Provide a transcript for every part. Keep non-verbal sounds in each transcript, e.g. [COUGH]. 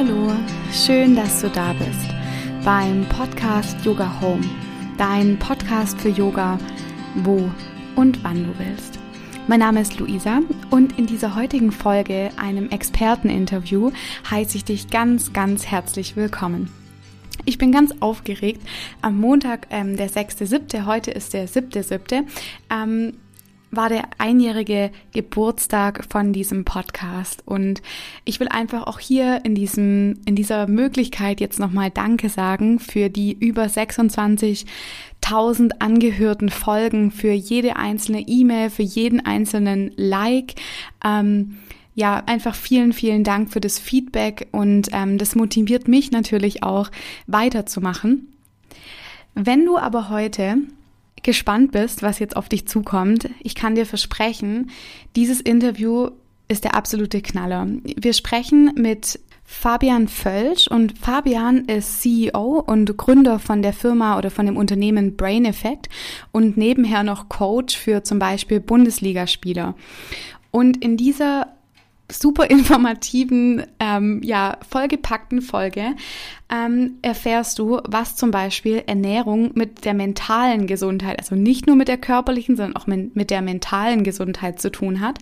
Hallo, schön, dass du da bist beim Podcast Yoga Home, dein Podcast für Yoga, wo und wann du willst. Mein Name ist Luisa und in dieser heutigen Folge, einem Experteninterview, heiße ich dich ganz, ganz herzlich willkommen. Ich bin ganz aufgeregt. Am Montag, ähm, der 6.7., heute ist der 7.7., ähm, war der einjährige Geburtstag von diesem Podcast und ich will einfach auch hier in diesem in dieser Möglichkeit jetzt nochmal Danke sagen für die über 26.000 angehörten Folgen, für jede einzelne E-Mail, für jeden einzelnen Like. Ähm, ja, einfach vielen, vielen Dank für das Feedback und ähm, das motiviert mich natürlich auch weiterzumachen. Wenn du aber heute gespannt bist, was jetzt auf dich zukommt, ich kann dir versprechen, dieses Interview ist der absolute Knaller. Wir sprechen mit Fabian Völsch und Fabian ist CEO und Gründer von der Firma oder von dem Unternehmen Brain Effect und nebenher noch Coach für zum Beispiel Bundesligaspieler. Und in dieser super informativen, ähm, ja, vollgepackten Folge ähm, erfährst du, was zum Beispiel Ernährung mit der mentalen Gesundheit, also nicht nur mit der körperlichen, sondern auch mit der mentalen Gesundheit zu tun hat,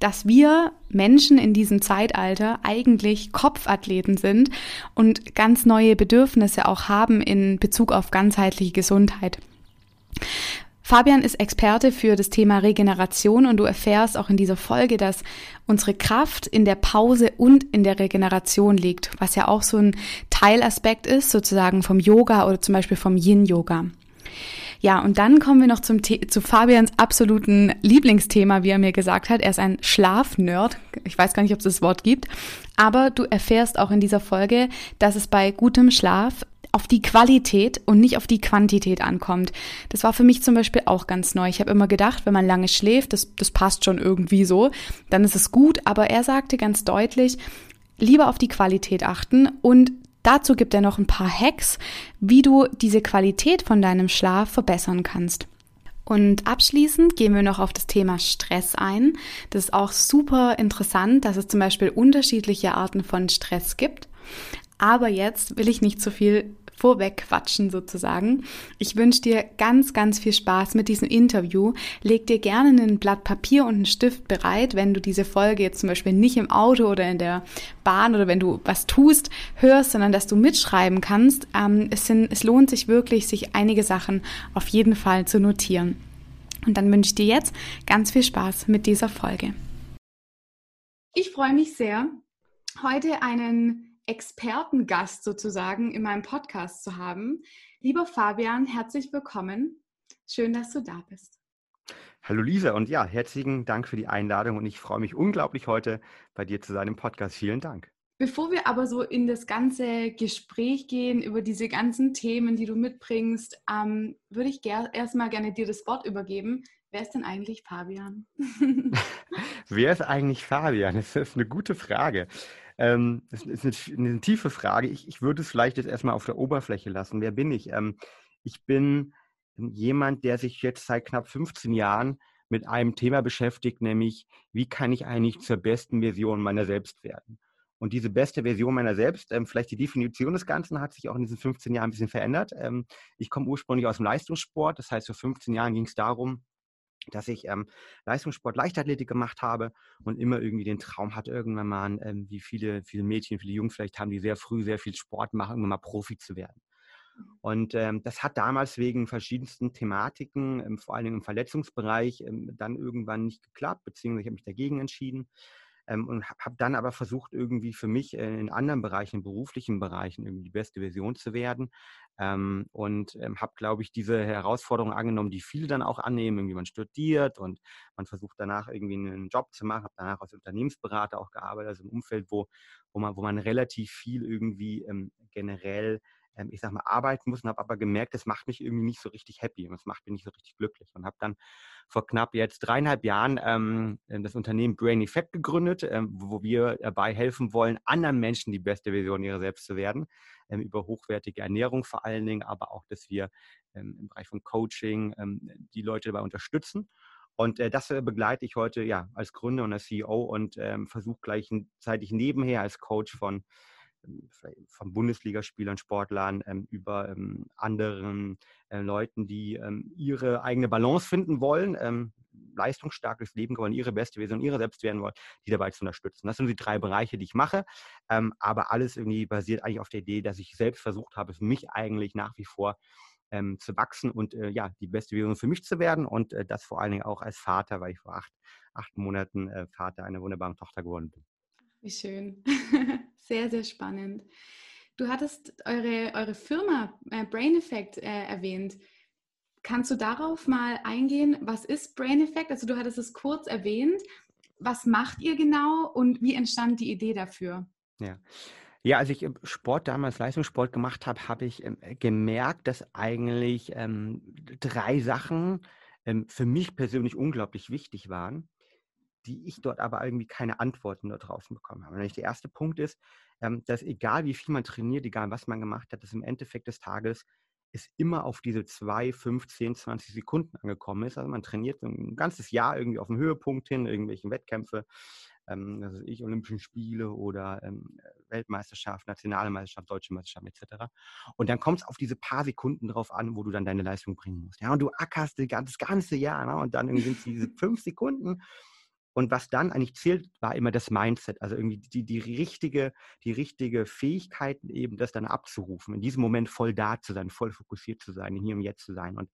dass wir Menschen in diesem Zeitalter eigentlich Kopfathleten sind und ganz neue Bedürfnisse auch haben in Bezug auf ganzheitliche Gesundheit. Fabian ist Experte für das Thema Regeneration und du erfährst auch in dieser Folge, dass unsere Kraft in der Pause und in der Regeneration liegt, was ja auch so ein Teilaspekt ist, sozusagen vom Yoga oder zum Beispiel vom Yin-Yoga. Ja, und dann kommen wir noch zum zu Fabians absoluten Lieblingsthema, wie er mir gesagt hat. Er ist ein Schlafnerd. Ich weiß gar nicht, ob es das Wort gibt. Aber du erfährst auch in dieser Folge, dass es bei gutem Schlaf auf die Qualität und nicht auf die Quantität ankommt. Das war für mich zum Beispiel auch ganz neu. Ich habe immer gedacht, wenn man lange schläft, das, das passt schon irgendwie so, dann ist es gut. Aber er sagte ganz deutlich, lieber auf die Qualität achten und dazu gibt er noch ein paar Hacks, wie du diese Qualität von deinem Schlaf verbessern kannst. Und abschließend gehen wir noch auf das Thema Stress ein. Das ist auch super interessant, dass es zum Beispiel unterschiedliche Arten von Stress gibt. Aber jetzt will ich nicht zu viel vorwegquatschen sozusagen. Ich wünsche dir ganz, ganz viel Spaß mit diesem Interview. Leg dir gerne ein Blatt Papier und einen Stift bereit, wenn du diese Folge jetzt zum Beispiel nicht im Auto oder in der Bahn oder wenn du was tust, hörst, sondern dass du mitschreiben kannst. Ähm, es, sind, es lohnt sich wirklich, sich einige Sachen auf jeden Fall zu notieren. Und dann wünsche ich dir jetzt ganz viel Spaß mit dieser Folge. Ich freue mich sehr, heute einen Expertengast sozusagen in meinem Podcast zu haben. Lieber Fabian, herzlich willkommen. Schön, dass du da bist. Hallo Lisa und ja, herzlichen Dank für die Einladung und ich freue mich unglaublich heute bei dir zu sein im Podcast. Vielen Dank. Bevor wir aber so in das ganze Gespräch gehen über diese ganzen Themen, die du mitbringst, ähm, würde ich ger erstmal gerne dir das Wort übergeben. Wer ist denn eigentlich Fabian? [LAUGHS] [LAUGHS] Wer ist eigentlich Fabian? Das ist eine gute Frage. Ähm, das ist eine, eine, tiefe Frage. Ich, ich würde es vielleicht jetzt erstmal auf der Oberfläche lassen. Wer bin ich? Ähm, ich bin jemand, der sich jetzt seit knapp 15 Jahren mit einem Thema beschäftigt, nämlich wie kann ich eigentlich zur besten Version meiner selbst werden? Und diese beste Version meiner selbst, ähm, vielleicht die Definition des Ganzen hat sich auch in diesen 15 Jahren ein bisschen verändert. Ähm, ich komme ursprünglich aus dem Leistungssport, das heißt, vor 15 Jahren ging es darum, dass ich ähm, Leistungssport, Leichtathletik gemacht habe und immer irgendwie den Traum hatte, irgendwann mal, ähm, wie viele, viele Mädchen, viele Jungen vielleicht haben, die sehr früh sehr viel Sport machen, irgendwann mal Profi zu werden. Mhm. Und ähm, das hat damals wegen verschiedensten Thematiken, ähm, vor allen Dingen im Verletzungsbereich, ähm, dann irgendwann nicht geklappt, beziehungsweise ich habe mich dagegen entschieden ähm, und habe dann aber versucht, irgendwie für mich äh, in anderen Bereichen, in beruflichen Bereichen, irgendwie die beste Version zu werden. Ähm, und ähm, habe, glaube ich, diese Herausforderung angenommen, die viele dann auch annehmen. Irgendwie man studiert und man versucht danach irgendwie einen Job zu machen, habe danach als Unternehmensberater auch gearbeitet, also im Umfeld, wo, wo, man, wo man relativ viel irgendwie ähm, generell ähm, ich sag mal, arbeiten muss und habe aber gemerkt, das macht mich irgendwie nicht so richtig happy und das macht mich nicht so richtig glücklich und habe dann vor knapp jetzt dreieinhalb Jahren ähm, das Unternehmen Brain Effect gegründet, ähm, wo wir dabei helfen wollen, anderen Menschen die beste Version ihrer selbst zu werden, ähm, über hochwertige Ernährung vor allen Dingen, aber auch, dass wir ähm, im Bereich von Coaching ähm, die Leute dabei unterstützen. Und äh, das äh, begleite ich heute ja als Gründer und als CEO und ähm, versuche gleichzeitig nebenher als Coach von von Bundesligaspielern, Sportlern ähm, über ähm, anderen äh, Leuten, die ähm, ihre eigene Balance finden wollen, ähm, leistungsstarkes Leben wollen, ihre beste Version, ihre selbst werden wollen, die dabei zu unterstützen. Das sind die drei Bereiche, die ich mache, ähm, aber alles irgendwie basiert eigentlich auf der Idee, dass ich selbst versucht habe, für mich eigentlich nach wie vor ähm, zu wachsen und äh, ja, die beste Version für mich zu werden und äh, das vor allen Dingen auch als Vater, weil ich vor acht, acht Monaten äh, Vater einer wunderbaren Tochter geworden bin. Wie schön. [LAUGHS] sehr, sehr spannend. Du hattest eure, eure Firma äh, Brain Effect äh, erwähnt. Kannst du darauf mal eingehen? Was ist Brain Effect? Also du hattest es kurz erwähnt. Was macht ihr genau und wie entstand die Idee dafür? Ja. Ja, als ich Sport damals Leistungssport gemacht habe, habe ich ähm, gemerkt, dass eigentlich ähm, drei Sachen ähm, für mich persönlich unglaublich wichtig waren die ich dort aber irgendwie keine Antworten dort draußen bekommen habe. Und der erste Punkt ist, ähm, dass egal wie viel man trainiert, egal was man gemacht hat, dass im Endeffekt des Tages es immer auf diese 2, 5, 10, 20 Sekunden angekommen ist. Also man trainiert ein ganzes Jahr irgendwie auf dem Höhepunkt hin, irgendwelchen Wettkämpfe, ähm, also ich, Olympischen Spiele oder ähm, Weltmeisterschaft, nationale Meisterschaft, deutsche Meisterschaft etc. Und dann kommt es auf diese paar Sekunden drauf an, wo du dann deine Leistung bringen musst. Ja, und du ackerst das ganze Jahr ne? und dann sind es diese fünf Sekunden und was dann eigentlich zählt, war immer das Mindset, also irgendwie die, die, richtige, die richtige Fähigkeit, eben das dann abzurufen, in diesem Moment voll da zu sein, voll fokussiert zu sein, hier und jetzt zu sein und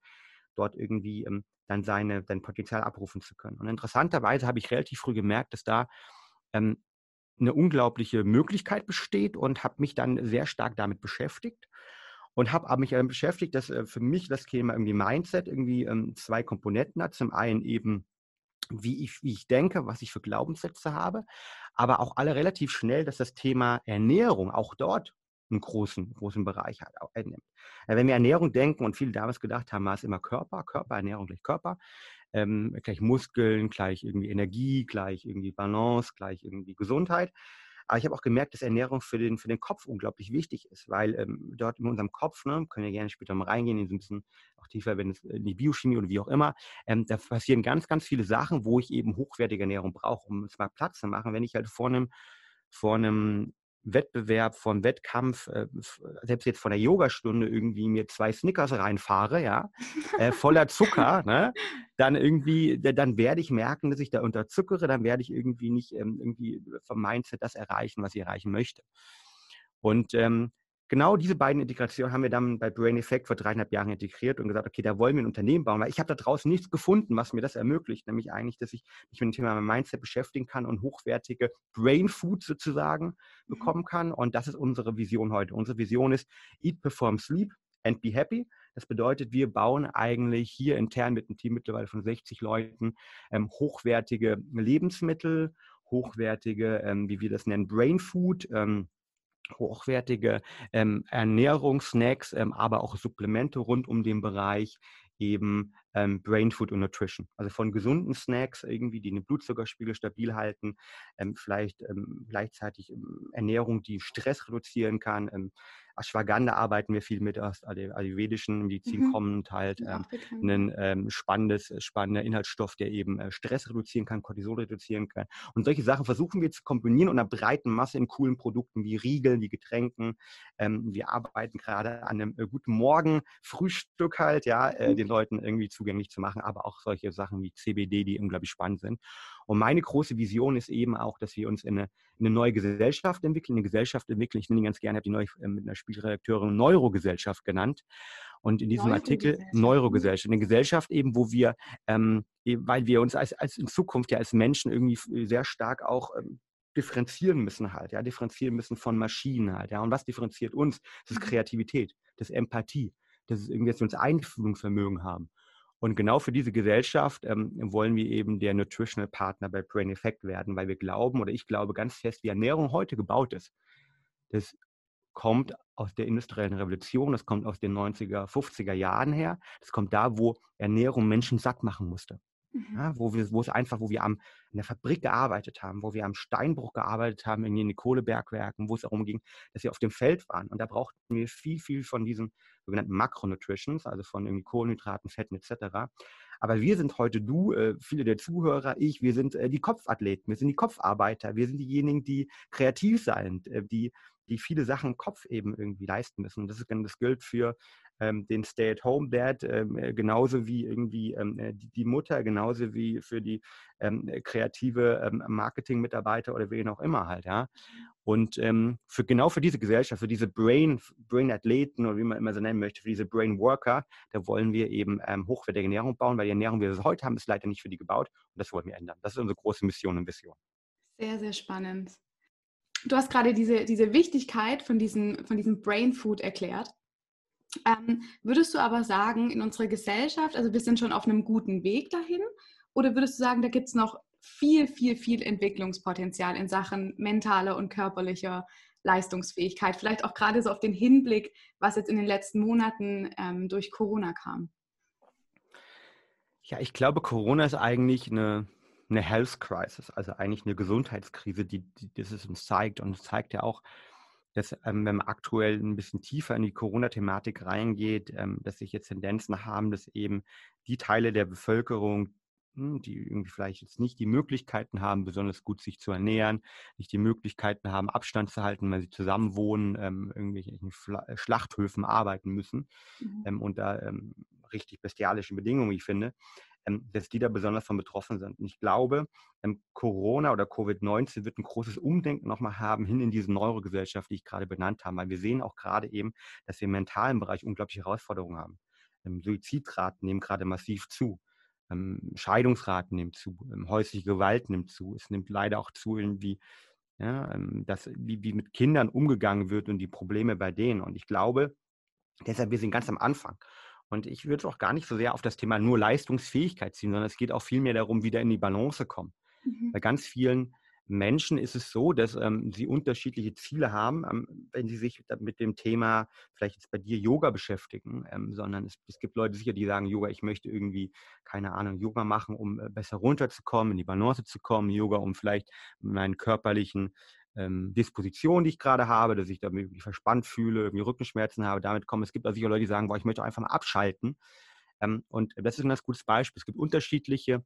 dort irgendwie ähm, dann seine, sein Potenzial abrufen zu können. Und interessanterweise habe ich relativ früh gemerkt, dass da ähm, eine unglaubliche Möglichkeit besteht und habe mich dann sehr stark damit beschäftigt und habe mich damit beschäftigt, dass äh, für mich das Thema irgendwie Mindset irgendwie ähm, zwei Komponenten hat. Zum einen eben wie ich, wie ich denke, was ich für Glaubenssätze habe, aber auch alle relativ schnell, dass das Thema Ernährung auch dort einen großen, großen Bereich hat, einnimmt. Wenn wir Ernährung denken und viele damals gedacht haben, war es immer Körper, Körper, Ernährung gleich Körper, ähm, gleich Muskeln, gleich irgendwie Energie, gleich irgendwie Balance, gleich irgendwie Gesundheit. Aber ich habe auch gemerkt, dass Ernährung für den, für den Kopf unglaublich wichtig ist, weil ähm, dort in unserem Kopf, ne, können wir gerne später mal reingehen, in so ein bisschen auch tiefer, wenn es in die Biochemie oder wie auch immer, ähm, da passieren ganz, ganz viele Sachen, wo ich eben hochwertige Ernährung brauche, um es mal Platz zu machen. Wenn ich halt vor einem, vor einem Wettbewerb, vom Wettkampf, äh, selbst jetzt von der Yogastunde irgendwie mir zwei Snickers reinfahre, ja, äh, voller Zucker, [LAUGHS] ne, dann irgendwie, dann werde ich merken, dass ich da unterzuckere, dann werde ich irgendwie nicht ähm, irgendwie vom Mindset das erreichen, was ich erreichen möchte. Und ähm, genau diese beiden Integrationen haben wir dann bei Brain Effect vor dreieinhalb Jahren integriert und gesagt, okay, da wollen wir ein Unternehmen bauen, weil ich habe da draußen nichts gefunden, was mir das ermöglicht, nämlich eigentlich, dass ich mich mit dem Thema Mindset beschäftigen kann und hochwertige Brain Food sozusagen mhm. bekommen kann. Und das ist unsere Vision heute. Unsere Vision ist Eat, Perform, Sleep and Be Happy. Das bedeutet, wir bauen eigentlich hier intern mit einem Team mittlerweile von 60 Leuten ähm, hochwertige Lebensmittel, hochwertige, ähm, wie wir das nennen, Brain Food. Ähm, hochwertige ähm, Ernährungssnacks, ähm, aber auch Supplemente rund um den Bereich eben ähm, Brain Food und Nutrition. Also von gesunden Snacks irgendwie, die den Blutzuckerspiegel stabil halten, ähm, vielleicht ähm, gleichzeitig ähm, Ernährung, die Stress reduzieren kann, Ashwagandha arbeiten wir viel mit aus ayurvedischen Medizin mhm. kommend halt ähm, ein ähm, spannendes, spannender Inhaltsstoff, der eben äh, Stress reduzieren kann, Cortisol reduzieren kann. Und solche Sachen versuchen wir zu kombinieren und einer breiten Masse in coolen Produkten wie Riegeln, wie Getränken. Ähm, wir arbeiten gerade an einem äh, guten Morgen Frühstück halt, ja, äh, mhm. den Leuten irgendwie zugänglich zu machen, aber auch solche Sachen wie CBD, die unglaublich spannend sind. Und meine große Vision ist eben auch, dass wir uns in eine, in eine neue Gesellschaft entwickeln, eine Gesellschaft entwickeln. Ich nenne die ganz gerne, habe die neu äh, mit einer Spielredakteurin Neurogesellschaft genannt. Und in diesem Artikel Neurogesellschaft, eine Gesellschaft eben, wo wir, ähm, weil wir uns als, als in Zukunft ja als Menschen irgendwie sehr stark auch ähm, differenzieren müssen halt, ja, differenzieren müssen von Maschinen halt, ja. Und was differenziert uns? Das ist mhm. Kreativität, das ist Empathie, das ist irgendwie, dass wir uns Einfühlungsvermögen haben. Und genau für diese Gesellschaft ähm, wollen wir eben der Nutritional Partner bei Brain Effect werden, weil wir glauben oder ich glaube ganz fest, wie Ernährung heute gebaut ist. Das kommt aus der industriellen Revolution, das kommt aus den 90er, 50er Jahren her. Das kommt da, wo Ernährung Menschen satt machen musste. Mhm. Ja, wo, wir, wo es einfach, wo wir am, in der Fabrik gearbeitet haben, wo wir am Steinbruch gearbeitet haben, in den Kohlebergwerken, wo es darum ging, dass wir auf dem Feld waren. Und da brauchten wir viel, viel von diesen sogenannten Makronutritions, also von irgendwie Kohlenhydraten, Fetten etc. Aber wir sind heute du, äh, viele der Zuhörer, ich, wir sind äh, die Kopfathleten, wir sind die Kopfarbeiter, wir sind diejenigen, die kreativ sind, äh, die, die viele Sachen im Kopf eben irgendwie leisten müssen. Das, ist, das gilt für ähm, den Stay-at-home-Dad, ähm, äh, genauso wie irgendwie ähm, äh, die, die, Mutter, genauso wie für die ähm, kreative ähm, Marketing-Mitarbeiter oder wen auch immer halt, ja. Und ähm, für genau für diese Gesellschaft, für diese Brain, Brain-Athleten oder wie man immer so nennen möchte, für diese Brain-Worker, da wollen wir eben hochwertige Ernährung bauen, weil die Ernährung, wie wir es heute haben, ist leider nicht für die gebaut und das wollen wir ändern. Das ist unsere große Mission und Vision. Sehr, sehr spannend. Du hast gerade diese, diese Wichtigkeit von diesem, von diesem Brain Food erklärt. Ähm, würdest du aber sagen, in unserer Gesellschaft, also wir sind schon auf einem guten Weg dahin, oder würdest du sagen, da gibt es noch viel, viel, viel Entwicklungspotenzial in Sachen mentaler und körperlicher Leistungsfähigkeit? Vielleicht auch gerade so auf den Hinblick, was jetzt in den letzten Monaten ähm, durch Corona kam. Ja, ich glaube, Corona ist eigentlich eine, eine Health Crisis, also eigentlich eine Gesundheitskrise, die, die das es uns zeigt. Und es zeigt ja auch, dass ähm, wenn man aktuell ein bisschen tiefer in die Corona-Thematik reingeht, ähm, dass sich jetzt Tendenzen haben, dass eben die Teile der Bevölkerung, hm, die irgendwie vielleicht jetzt nicht die Möglichkeiten haben, besonders gut sich zu ernähren, nicht die Möglichkeiten haben, Abstand zu halten, weil sie zusammen wohnen, ähm, irgendwelchen äh, Schlachthöfen arbeiten müssen mhm. ähm, und da ähm, richtig bestialische Bedingungen, ich finde, dass die da besonders von betroffen sind. Und ich glaube, ähm, Corona oder Covid-19 wird ein großes Umdenken nochmal haben hin in diese Neurogesellschaft, die ich gerade benannt habe, weil wir sehen auch gerade eben, dass wir im mentalen Bereich unglaubliche Herausforderungen haben. Ähm, Suizidraten nehmen gerade massiv zu. Scheidungsraten nehmen zu, häusliche Gewalt nimmt zu. Es nimmt leider auch zu, irgendwie, ja, dass, wie, wie mit Kindern umgegangen wird und die Probleme bei denen. Und ich glaube, deshalb, wir sind ganz am Anfang. Und ich würde auch gar nicht so sehr auf das Thema nur Leistungsfähigkeit ziehen, sondern es geht auch vielmehr darum, wieder in die Balance kommen. Mhm. Bei ganz vielen Menschen ist es so, dass ähm, sie unterschiedliche Ziele haben, ähm, wenn sie sich mit dem Thema vielleicht jetzt bei dir Yoga beschäftigen, ähm, sondern es, es, gibt Leute sicher, die sagen, Yoga, ich möchte irgendwie, keine Ahnung, Yoga machen, um äh, besser runterzukommen, in die Balance zu kommen, Yoga, um vielleicht meinen körperlichen ähm, Disposition, die ich gerade habe, dass ich da irgendwie verspannt fühle, irgendwie Rückenschmerzen habe, damit kommen. Es gibt also sicher Leute, die sagen, boah, ich möchte einfach mal abschalten. Ähm, und das ist ein ganz gutes Beispiel. Es gibt unterschiedliche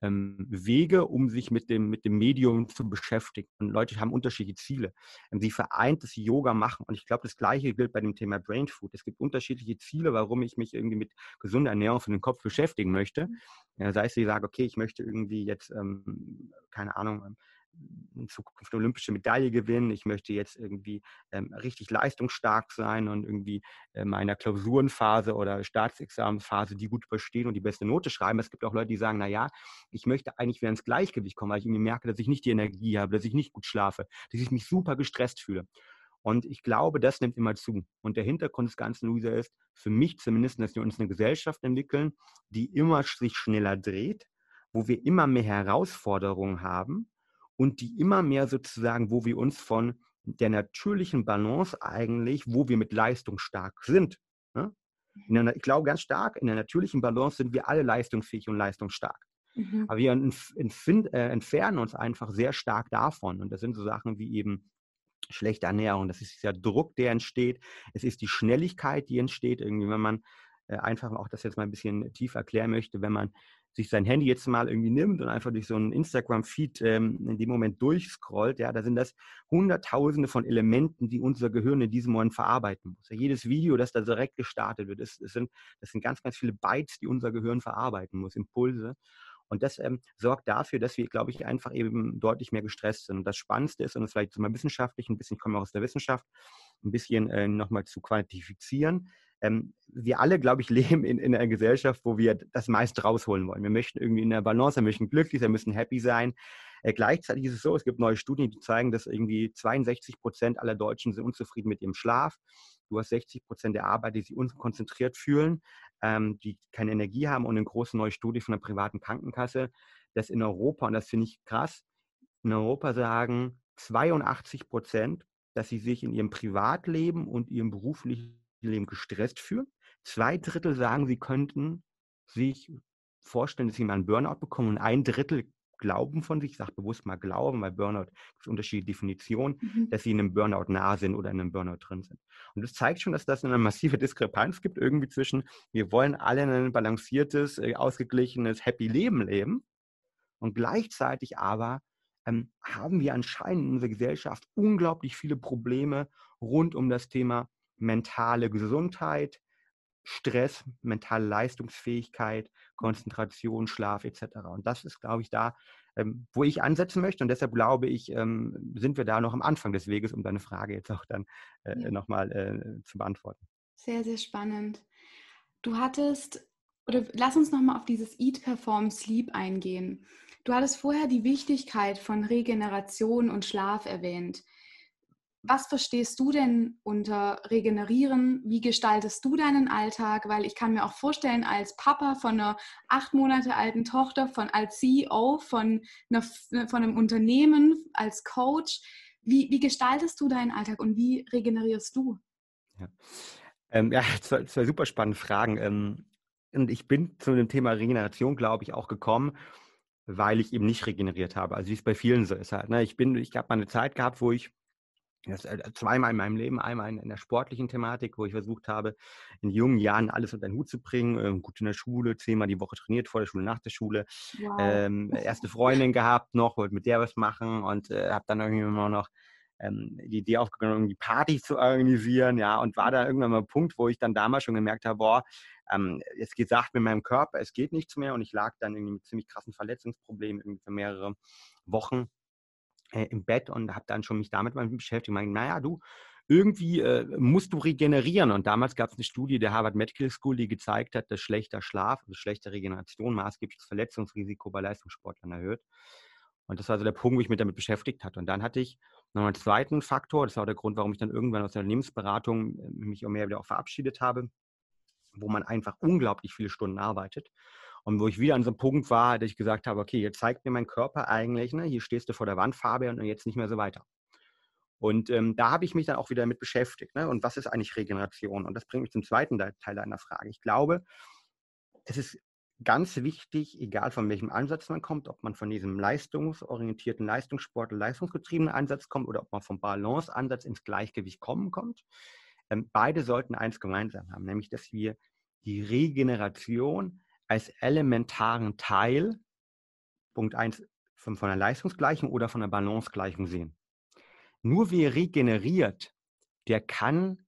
ähm, Wege, um sich mit dem, mit dem Medium zu beschäftigen. Und Leute haben unterschiedliche Ziele. Ähm, sie vereint das Yoga machen. Und ich glaube, das Gleiche gilt bei dem Thema Brain Food. Es gibt unterschiedliche Ziele, warum ich mich irgendwie mit gesunder Ernährung für den Kopf beschäftigen möchte. Mhm. Ja, sei es, ich sage, okay, ich möchte irgendwie jetzt, ähm, keine Ahnung, ähm, in Zukunft eine olympische Medaille gewinnen. Ich möchte jetzt irgendwie ähm, richtig leistungsstark sein und irgendwie äh, meiner Klausurenphase oder Staatsexamenphase die gut überstehen und die beste Note schreiben. Es gibt auch Leute, die sagen, naja, ich möchte eigentlich wieder ins Gleichgewicht kommen, weil ich irgendwie merke, dass ich nicht die Energie habe, dass ich nicht gut schlafe, dass ich mich super gestresst fühle. Und ich glaube, das nimmt immer zu. Und der Hintergrund des Ganzen, Luisa, ist für mich zumindest, dass wir uns eine Gesellschaft entwickeln, die immer sich schneller dreht, wo wir immer mehr Herausforderungen haben und die immer mehr sozusagen, wo wir uns von der natürlichen Balance eigentlich, wo wir mit Leistung stark sind. Ne? Der, ich glaube ganz stark, in der natürlichen Balance sind wir alle leistungsfähig und leistungsstark. Mhm. Aber wir äh, entfernen uns einfach sehr stark davon. Und das sind so Sachen wie eben schlechte Ernährung. Das ist dieser Druck, der entsteht. Es ist die Schnelligkeit, die entsteht. Irgendwie, wenn man äh, einfach auch das jetzt mal ein bisschen tiefer erklären möchte, wenn man sich sein Handy jetzt mal irgendwie nimmt und einfach durch so einen Instagram-Feed ähm, in dem Moment durchscrollt, ja, da sind das Hunderttausende von Elementen, die unser Gehirn in diesem Moment verarbeiten muss. Ja, jedes Video, das da direkt gestartet wird, das, das, sind, das sind ganz, ganz viele Bytes, die unser Gehirn verarbeiten muss, Impulse. Und das ähm, sorgt dafür, dass wir, glaube ich, einfach eben deutlich mehr gestresst sind. Und das Spannendste ist, und das vielleicht mal wissenschaftlich, ein bisschen, ich komme auch aus der Wissenschaft, ein bisschen äh, nochmal zu quantifizieren, ähm, wir alle, glaube ich, [LAUGHS] leben in, in, einer Gesellschaft, wo wir das meiste rausholen wollen. Wir möchten irgendwie in der Balance, wir möchten glücklich sein, wir müssen happy sein. Äh, gleichzeitig ist es so, es gibt neue Studien, die zeigen, dass irgendwie 62 Prozent aller Deutschen sind unzufrieden mit ihrem Schlaf. Du hast 60 Prozent der Arbeit, die sich unkonzentriert fühlen, ähm, die keine Energie haben und eine große neue Studie von der privaten Krankenkasse, dass in Europa, und das finde ich krass, in Europa sagen 82 Prozent, dass sie sich in ihrem Privatleben und ihrem beruflichen Leben gestresst fühlen. Zwei Drittel sagen, sie könnten sich vorstellen, dass sie mal einen Burnout bekommen und ein Drittel glauben von sich, ich sage bewusst mal glauben, weil Burnout gibt unterschiedliche Definitionen, mhm. dass sie in einem Burnout nah sind oder in einem Burnout drin sind. Und das zeigt schon, dass das eine massive Diskrepanz gibt irgendwie zwischen, wir wollen alle ein balanciertes, äh, ausgeglichenes, happy Leben leben und gleichzeitig aber ähm, haben wir anscheinend in unserer Gesellschaft unglaublich viele Probleme rund um das Thema mentale Gesundheit, Stress, mentale Leistungsfähigkeit, Konzentration, Schlaf etc. Und das ist, glaube ich, da, ähm, wo ich ansetzen möchte. Und deshalb glaube ich, ähm, sind wir da noch am Anfang des Weges, um deine Frage jetzt auch dann äh, ja. nochmal äh, zu beantworten. Sehr, sehr spannend. Du hattest, oder lass uns nochmal auf dieses Eat, Perform, Sleep eingehen. Du hattest vorher die Wichtigkeit von Regeneration und Schlaf erwähnt. Was verstehst du denn unter Regenerieren? Wie gestaltest du deinen Alltag? Weil ich kann mir auch vorstellen, als Papa von einer acht Monate alten Tochter, von als CEO von, einer, von einem Unternehmen, als Coach, wie, wie gestaltest du deinen Alltag und wie regenerierst du? Ja, ähm, ja [LAUGHS] zwei, zwei super spannende Fragen. Ähm, und ich bin zu dem Thema Regeneration, glaube ich, auch gekommen, weil ich eben nicht regeneriert habe. Also wie es bei vielen so ist halt. Ne? Ich ich habe mal eine Zeit gehabt, wo ich das äh, zweimal in meinem Leben, einmal in, in, der sportlichen Thematik, wo ich versucht habe, in jungen Jahren alles unter den Hut zu bringen. Ähm, gut in der Schule, zehnmal die Woche trainiert, vor der Schule, nach der Schule. Wow. Ähm, [LAUGHS] erste Freundin gehabt noch, wollte mit der was machen und äh, habe dann irgendwie immer noch ähm, die Idee aufgenommen, die Partys zu organisieren, ja, und war da irgendwann mal ein Punkt, wo ich dann damals schon gemerkt habe, boah, ähm, es geht sacht mit meinem Körper, es geht nichts mehr und ich lag dann irgendwie mit ziemlich krassen Verletzungsproblemen irgendwie für mehrere Wochen äh, im Bett und habe dann schon mich damit mal beschäftigt. Meine, naja, du, irgendwie äh, musst du regenerieren. Und damals gab es eine Studie der Harvard Medical School, die gezeigt hat, dass schlechter Schlaf, also schlechte Regeneration, maßgeblich das Verletzungsrisiko bei Leistungssportlern erhöht. Und das war also der Punkt, wo ich mich damit beschäftigt hatte. Und dann hatte ich noch einen zweiten Faktor, das war der Grund, warum ich dann irgendwann aus der Unternehmensberatung äh, mich auch mehr wieder auch verabschiedet habe, wo man einfach unglaublich viele Stunden arbeitet. Und wo ich wieder an so einem Punkt war, dass ich gesagt habe, okay, jetzt zeigt mir mein Körper eigentlich, ne, hier stehst du vor der Wand, Fabian, und jetzt nicht mehr so weiter. Und ähm, da habe ich mich dann auch wieder damit beschäftigt. Ne? Und was ist eigentlich Regeneration? Und das bringt mich zum zweiten Teil deiner Frage. Ich glaube, es ist ganz wichtig, egal von welchem Ansatz man kommt, ob man von diesem leistungsorientierten Leistungssport, leistungsgetriebenen Ansatz kommt oder ob man vom Balanceansatz ins Gleichgewicht kommen kommt. Ähm, beide sollten eins gemeinsam haben, nämlich dass wir die Regeneration als elementaren Teil, Punkt 1, von, von einer Leistungsgleichung oder von einer Balancegleichung sehen. Nur wer regeneriert, der kann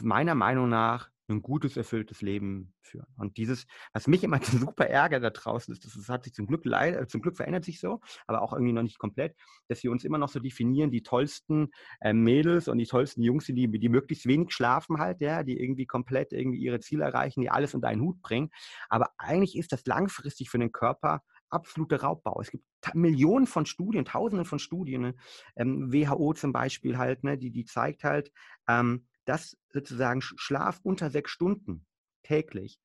meiner Meinung nach ein gutes, erfülltes Leben führen. Und dieses, was mich immer [LAUGHS] super ärgert da draußen ist, das hat sich zum Glück, äh, zum Glück verändert sich so, aber auch irgendwie noch nicht komplett, dass wir uns immer noch so definieren, die tollsten äh, Mädels und die tollsten Jungs, die, die möglichst wenig schlafen halt, ja, die irgendwie komplett irgendwie ihre Ziele erreichen, die alles unter einen Hut bringen. Aber eigentlich ist das langfristig für den Körper absoluter Raubbau. Es gibt Millionen von Studien, Tausende von Studien, ähm, WHO zum Beispiel halt, ne, die, die zeigt halt, ähm, dass sozusagen Schlaf unter sechs Stunden täglich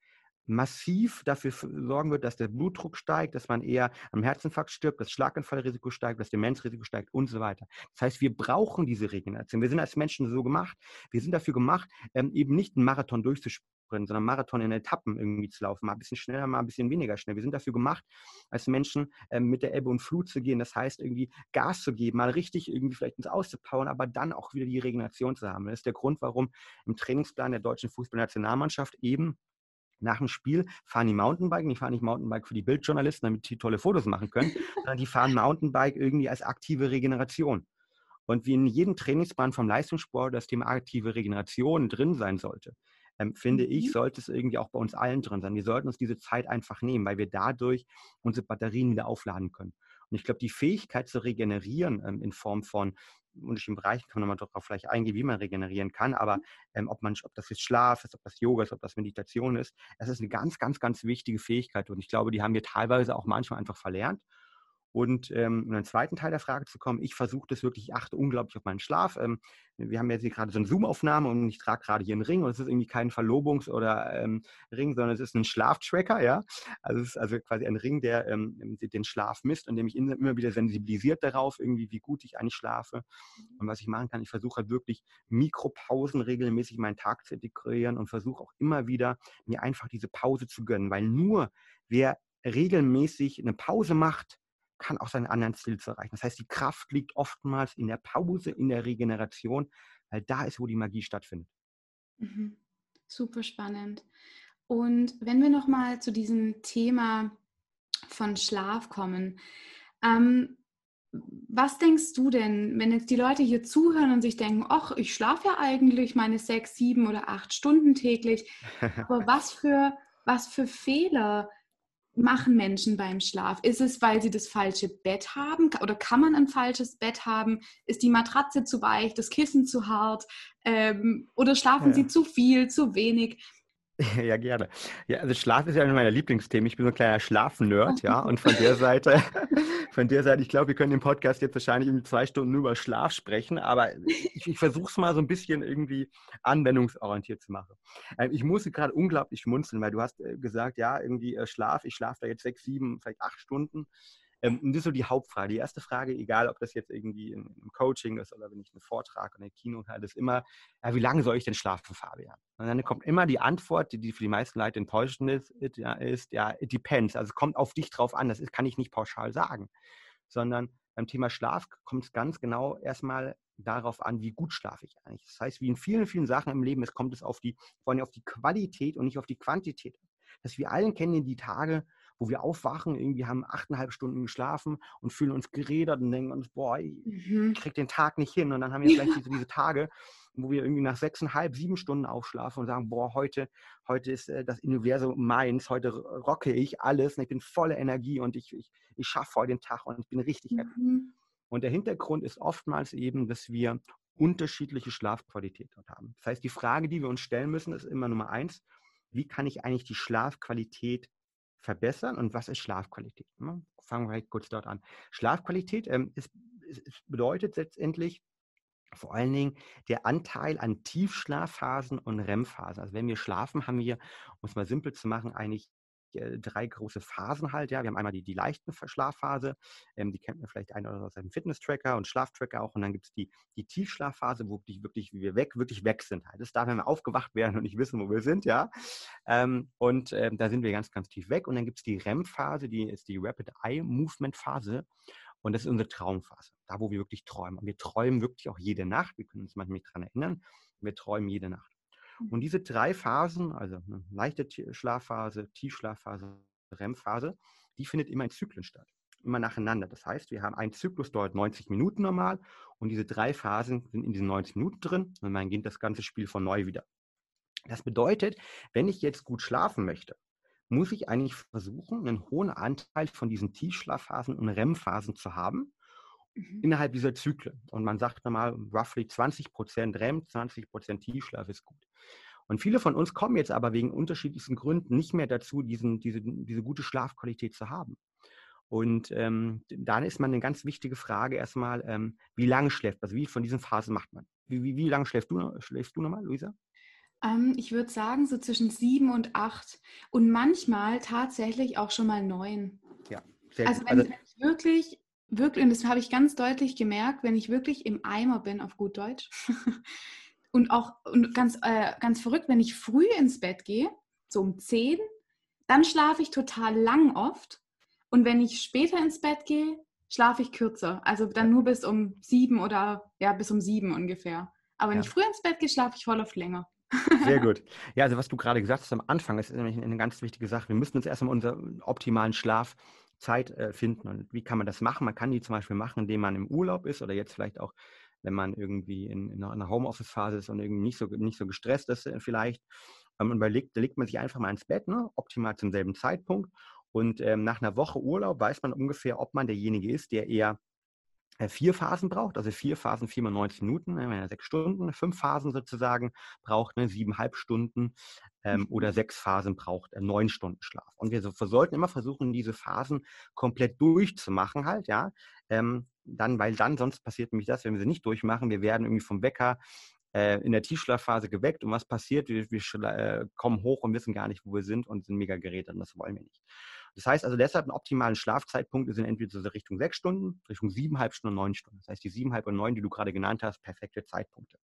massiv dafür sorgen wird, dass der Blutdruck steigt, dass man eher am Herzinfarkt stirbt, das Schlaganfallrisiko steigt, das Demenzrisiko steigt und so weiter. Das heißt, wir brauchen diese Regeneration. Wir sind als Menschen so gemacht. Wir sind dafür gemacht, ähm, eben nicht einen Marathon durchzuspielen sondern Marathon in Etappen irgendwie zu laufen, mal ein bisschen schneller, mal ein bisschen weniger schnell. Wir sind dafür gemacht, als Menschen ähm, mit der Ebbe und Flut zu gehen. Das heißt, irgendwie Gas zu geben, mal richtig irgendwie vielleicht ins Auszupowern, aber dann auch wieder die Regeneration zu haben. Das ist der Grund, warum im Trainingsplan der deutschen Fußballnationalmannschaft eben nach dem Spiel fahren die Mountainbike, die fahren nicht Mountainbike für die Bildjournalisten, damit die tolle Fotos machen können, [LAUGHS] sondern die fahren Mountainbike irgendwie als aktive Regeneration. Und wie in jedem Trainingsplan vom Leistungssport das Thema aktive Regeneration drin sein sollte, ähm, finde mhm. ich, sollte es irgendwie auch bei uns allen drin sein. Wir sollten uns diese Zeit einfach nehmen, weil wir dadurch unsere Batterien wieder aufladen können. Und ich glaube, die Fähigkeit zu regenerieren ähm, in Form von unterschiedlichen Bereichen kann man nochmal darauf vielleicht eingehen, wie man regenerieren kann, aber mhm. ähm, ob, man, ob das jetzt Schlaf ist, ob das Yoga ist, ob das Meditation ist, das ist eine ganz, ganz, ganz wichtige Fähigkeit und ich glaube, die haben wir teilweise auch manchmal einfach verlernt und ähm, um den zweiten Teil der Frage zu kommen, ich versuche das wirklich, ich achte unglaublich auf meinen Schlaf. Ähm, wir haben jetzt hier gerade so eine Zoom-Aufnahme und ich trage gerade hier einen Ring und es ist irgendwie kein Verlobungs- oder ähm, Ring, sondern es ist ein Schlaftracker, ja. Also es ist also quasi ein Ring, der ähm, den Schlaf misst und der mich immer wieder sensibilisiert darauf, irgendwie, wie gut ich eigentlich schlafe. Und was ich machen kann, ich versuche halt wirklich Mikropausen regelmäßig in meinen Tag zu integrieren und versuche auch immer wieder, mir einfach diese Pause zu gönnen, weil nur wer regelmäßig eine Pause macht, kann auch seinen anderen Ziel zu erreichen. Das heißt, die Kraft liegt oftmals in der Pause, in der Regeneration, weil da ist, wo die Magie stattfindet. Mhm. Super spannend. Und wenn wir nochmal zu diesem Thema von Schlaf kommen, ähm, was denkst du denn, wenn jetzt die Leute hier zuhören und sich denken, ach, ich schlafe ja eigentlich meine sechs, sieben oder acht Stunden täglich, [LAUGHS] aber was für, was für Fehler machen Menschen beim Schlaf? Ist es, weil sie das falsche Bett haben oder kann man ein falsches Bett haben? Ist die Matratze zu weich, das Kissen zu hart ähm, oder schlafen ja. sie zu viel, zu wenig? [LAUGHS] Ja, gerne. Ja, also Schlaf ist ja einer meiner Lieblingsthemen. Ich bin so ein kleiner [LAUGHS] Schlafnerd, ja. Und von der [LAUGHS] Seite, von der Seite, ich glaube, wir können im Podcast jetzt wahrscheinlich in zwei Stunden nur über Schlaf sprechen, aber ich, ich versuche es mal so ein bisschen irgendwie anwendungsorientiert zu machen. Ähm, ich musste gerade unglaublich schmunzeln, weil du hast äh, gesagt, ja, irgendwie äh, Schlaf, ich schlafe da jetzt sechs, sieben, vielleicht acht Stunden. Ähm, und das ist so die Hauptfrage. Die erste Frage, egal ob das jetzt irgendwie im Coaching ist oder wenn ich einen Vortrag oder ein Kino halte, ist immer, ja, wie lange soll ich denn schlafen, Fabian? Und dann kommt immer die Antwort, die, die für die meisten Leute enttäuschend ist, ja, ist, ja, it depends. Also es kommt auf dich drauf an. Das ist, kann ich nicht pauschal sagen. Sondern beim Thema Schlaf kommt es ganz genau erstmal darauf an, wie gut schlafe ich eigentlich. Das heißt, wie in vielen, vielen Sachen im Leben, es kommt es auf die, vor allem auf die Qualität und nicht auf die Quantität. Dass wir allen kennen die Tage, wo wir aufwachen, irgendwie haben achteinhalb Stunden geschlafen und fühlen uns gerädert und denken uns, boah, ich mhm. krieg den Tag nicht hin. Und dann haben wir [LAUGHS] vielleicht diese, diese Tage, wo wir irgendwie nach sechseinhalb, sieben Stunden aufschlafen und sagen, boah, heute, heute ist äh, das Universum meins, heute rocke ich alles und ich bin voller Energie und ich, ich, ich schaffe heute den Tag und ich bin richtig happy. Mhm. Und der Hintergrund ist oftmals eben, dass wir unterschiedliche Schlafqualität dort haben. Das heißt, die Frage, die wir uns stellen müssen, ist immer Nummer eins, wie kann ich eigentlich die Schlafqualität verbessern und was ist Schlafqualität? Ne? Fangen wir kurz dort an. Schlafqualität ähm, ist, ist, bedeutet letztendlich vor allen Dingen der Anteil an Tiefschlafphasen und REM-Phasen. Also wenn wir schlafen, haben wir, um es mal simpel zu machen, eigentlich äh, drei große Phasen halt. Ja, wir haben einmal die, die leichten Schlafphase, ähm, die kennt man vielleicht ein oder aus seinem Fitness-Tracker und Schlaftracker auch. Und dann gibt es die, die Tiefschlafphase, wo wirklich, wirklich wir weg, wirklich weg sind. Halt. Das darf, wenn wir aufgewacht werden und nicht wissen, wo wir sind, ja. Ähm, und ähm, da sind wir ganz, ganz tief weg. Und dann gibt es die REM-Phase, die ist die Rapid Eye Movement Phase. Und das ist unsere Traumphase, da wo wir wirklich träumen. Und wir träumen wirklich auch jede Nacht. Wir können uns manchmal nicht daran erinnern. Wir träumen jede Nacht. Und diese drei Phasen, also eine leichte Schlafphase, Tiefschlafphase, REM-Phase, die findet immer in Zyklen statt. Immer nacheinander. Das heißt, wir haben einen Zyklus dauert 90 Minuten normal und diese drei Phasen sind in diesen 90 Minuten drin und dann geht das ganze Spiel von neu wieder. Das bedeutet, wenn ich jetzt gut schlafen möchte, muss ich eigentlich versuchen, einen hohen Anteil von diesen Tiefschlafphasen und REM-Phasen zu haben, mhm. innerhalb dieser Zyklen. Und man sagt normal, roughly 20% REM, 20% Tiefschlaf ist gut. Und viele von uns kommen jetzt aber wegen unterschiedlichsten Gründen nicht mehr dazu, diesen, diese, diese gute Schlafqualität zu haben. Und ähm, dann ist man eine ganz wichtige Frage erstmal, ähm, wie lange schläft man? Also wie von diesen Phasen macht man? Wie, wie, wie lange schläfst du, schläfst du nochmal, Luisa? Ähm, ich würde sagen, so zwischen sieben und acht und manchmal tatsächlich auch schon mal neun. Ja, sehr also, gut. Wenn, also wenn ich wirklich, wirklich, und das habe ich ganz deutlich gemerkt, wenn ich wirklich im Eimer bin, auf gut Deutsch, [LAUGHS] Und auch und ganz, äh, ganz verrückt, wenn ich früh ins Bett gehe, so um 10, dann schlafe ich total lang oft. Und wenn ich später ins Bett gehe, schlafe ich kürzer. Also dann nur bis um sieben oder ja, bis um sieben ungefähr. Aber wenn ja. ich früh ins Bett gehe, schlafe ich voll oft länger. [LAUGHS] Sehr gut. Ja, also was du gerade gesagt hast am Anfang, ist nämlich eine ganz wichtige Sache. Wir müssen uns erstmal unseren optimalen Schlafzeit äh, finden. Und wie kann man das machen? Man kann die zum Beispiel machen, indem man im Urlaub ist oder jetzt vielleicht auch wenn man irgendwie in, in einer Homeoffice-Phase ist und irgendwie nicht so, nicht so gestresst ist äh, vielleicht. Ähm, überlegt, da legt man sich einfach mal ins Bett, ne? optimal zum selben Zeitpunkt. Und ähm, nach einer Woche Urlaub weiß man ungefähr, ob man derjenige ist, der eher vier Phasen braucht, also vier Phasen, viermal 90 Minuten, er sechs Stunden, fünf Phasen sozusagen braucht, ne, siebeneinhalb Stunden ähm, mhm. oder sechs Phasen braucht, äh, neun Stunden Schlaf. Und wir, so, wir sollten immer versuchen, diese Phasen komplett durchzumachen halt, ja, ähm, dann, weil dann sonst passiert nämlich das, wenn wir sie nicht durchmachen, wir werden irgendwie vom Wecker äh, in der Tiefschlafphase geweckt und was passiert? Wir, wir äh, kommen hoch und wissen gar nicht, wo wir sind und sind mega gerädert und das wollen wir nicht. Das heißt also deshalb, einen optimalen Schlafzeitpunkt sind entweder so Richtung sechs Stunden, Richtung siebeneinhalb Stunden, neun Stunden. Das heißt, die siebeneinhalb und neun, die du gerade genannt hast, perfekte Zeitpunkte.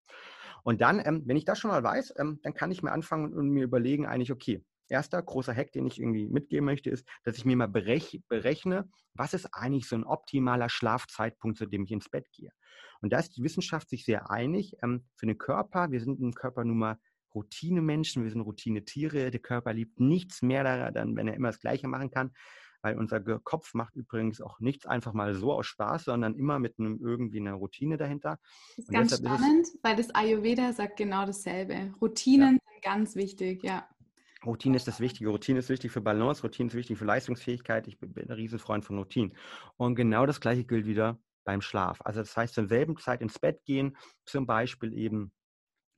Und dann, ähm, wenn ich das schon mal weiß, ähm, dann kann ich mir anfangen und mir überlegen, eigentlich, okay, erster großer Hack, den ich irgendwie mitgeben möchte, ist, dass ich mir mal berechne, was ist eigentlich so ein optimaler Schlafzeitpunkt, zu dem ich ins Bett gehe. Und da ist die Wissenschaft sich sehr einig. Ähm, für den Körper, wir sind ein Körper nun mal Routinemenschen, wir sind Routinetiere. Der Körper liebt nichts mehr daran, wenn er immer das Gleiche machen kann weil unser Kopf macht übrigens auch nichts einfach mal so aus Spaß, sondern immer mit einem irgendwie einer Routine dahinter. Das ist Und ganz spannend, ist weil das Ayurveda sagt genau dasselbe. Routinen ja. sind ganz wichtig, ja. Routine ist das Wichtige. Routine ist wichtig für Balance, Routine ist wichtig für Leistungsfähigkeit. Ich bin ein Riesenfreund von Routinen. Und genau das Gleiche gilt wieder beim Schlaf. Also das heißt, zur selben Zeit ins Bett gehen, zum Beispiel eben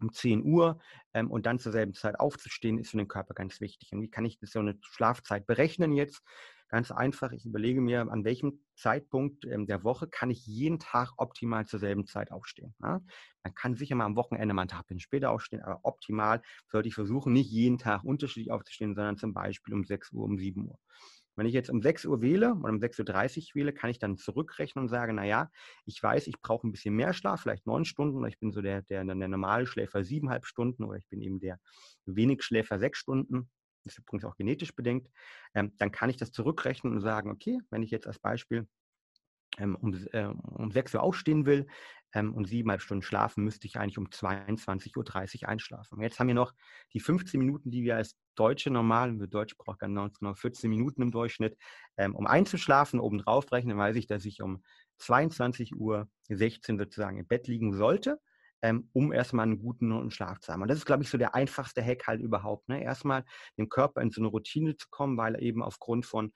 um 10 Uhr ähm, und dann zur selben Zeit aufzustehen, ist für den Körper ganz wichtig. Und wie kann ich das so eine Schlafzeit berechnen jetzt? Ganz einfach, ich überlege mir, an welchem Zeitpunkt ähm, der Woche kann ich jeden Tag optimal zur selben Zeit aufstehen. Ja? Man kann sicher mal am Wochenende mal einen Tag später aufstehen, aber optimal sollte ich versuchen, nicht jeden Tag unterschiedlich aufzustehen, sondern zum Beispiel um 6 Uhr, um 7 Uhr. Wenn ich jetzt um 6 Uhr wähle oder um 6.30 Uhr wähle, kann ich dann zurückrechnen und sagen, naja, ich weiß, ich brauche ein bisschen mehr Schlaf, vielleicht neun Stunden, oder ich bin so der, der, der normale Schläfer siebeneinhalb Stunden, oder ich bin eben der wenig Schläfer sechs Stunden. Das ist übrigens auch genetisch bedingt, ähm, dann kann ich das zurückrechnen und sagen, okay, wenn ich jetzt als Beispiel um, äh, um 6 Uhr aufstehen will ähm, und siebeneinhalb Stunden schlafen, müsste ich eigentlich um 22.30 Uhr einschlafen. Jetzt haben wir noch die 15 Minuten, die wir als Deutsche normal, wir Deutsche brauchen genau 14 Minuten im Durchschnitt, ähm, um einzuschlafen, obendrauf rechnen, weiß ich, dass ich um 22.16 Uhr sozusagen im Bett liegen sollte ähm, um erstmal einen guten Schlaf zu haben. Und das ist, glaube ich, so der einfachste Hack halt überhaupt. Ne? Erstmal dem Körper in so eine Routine zu kommen, weil er eben aufgrund von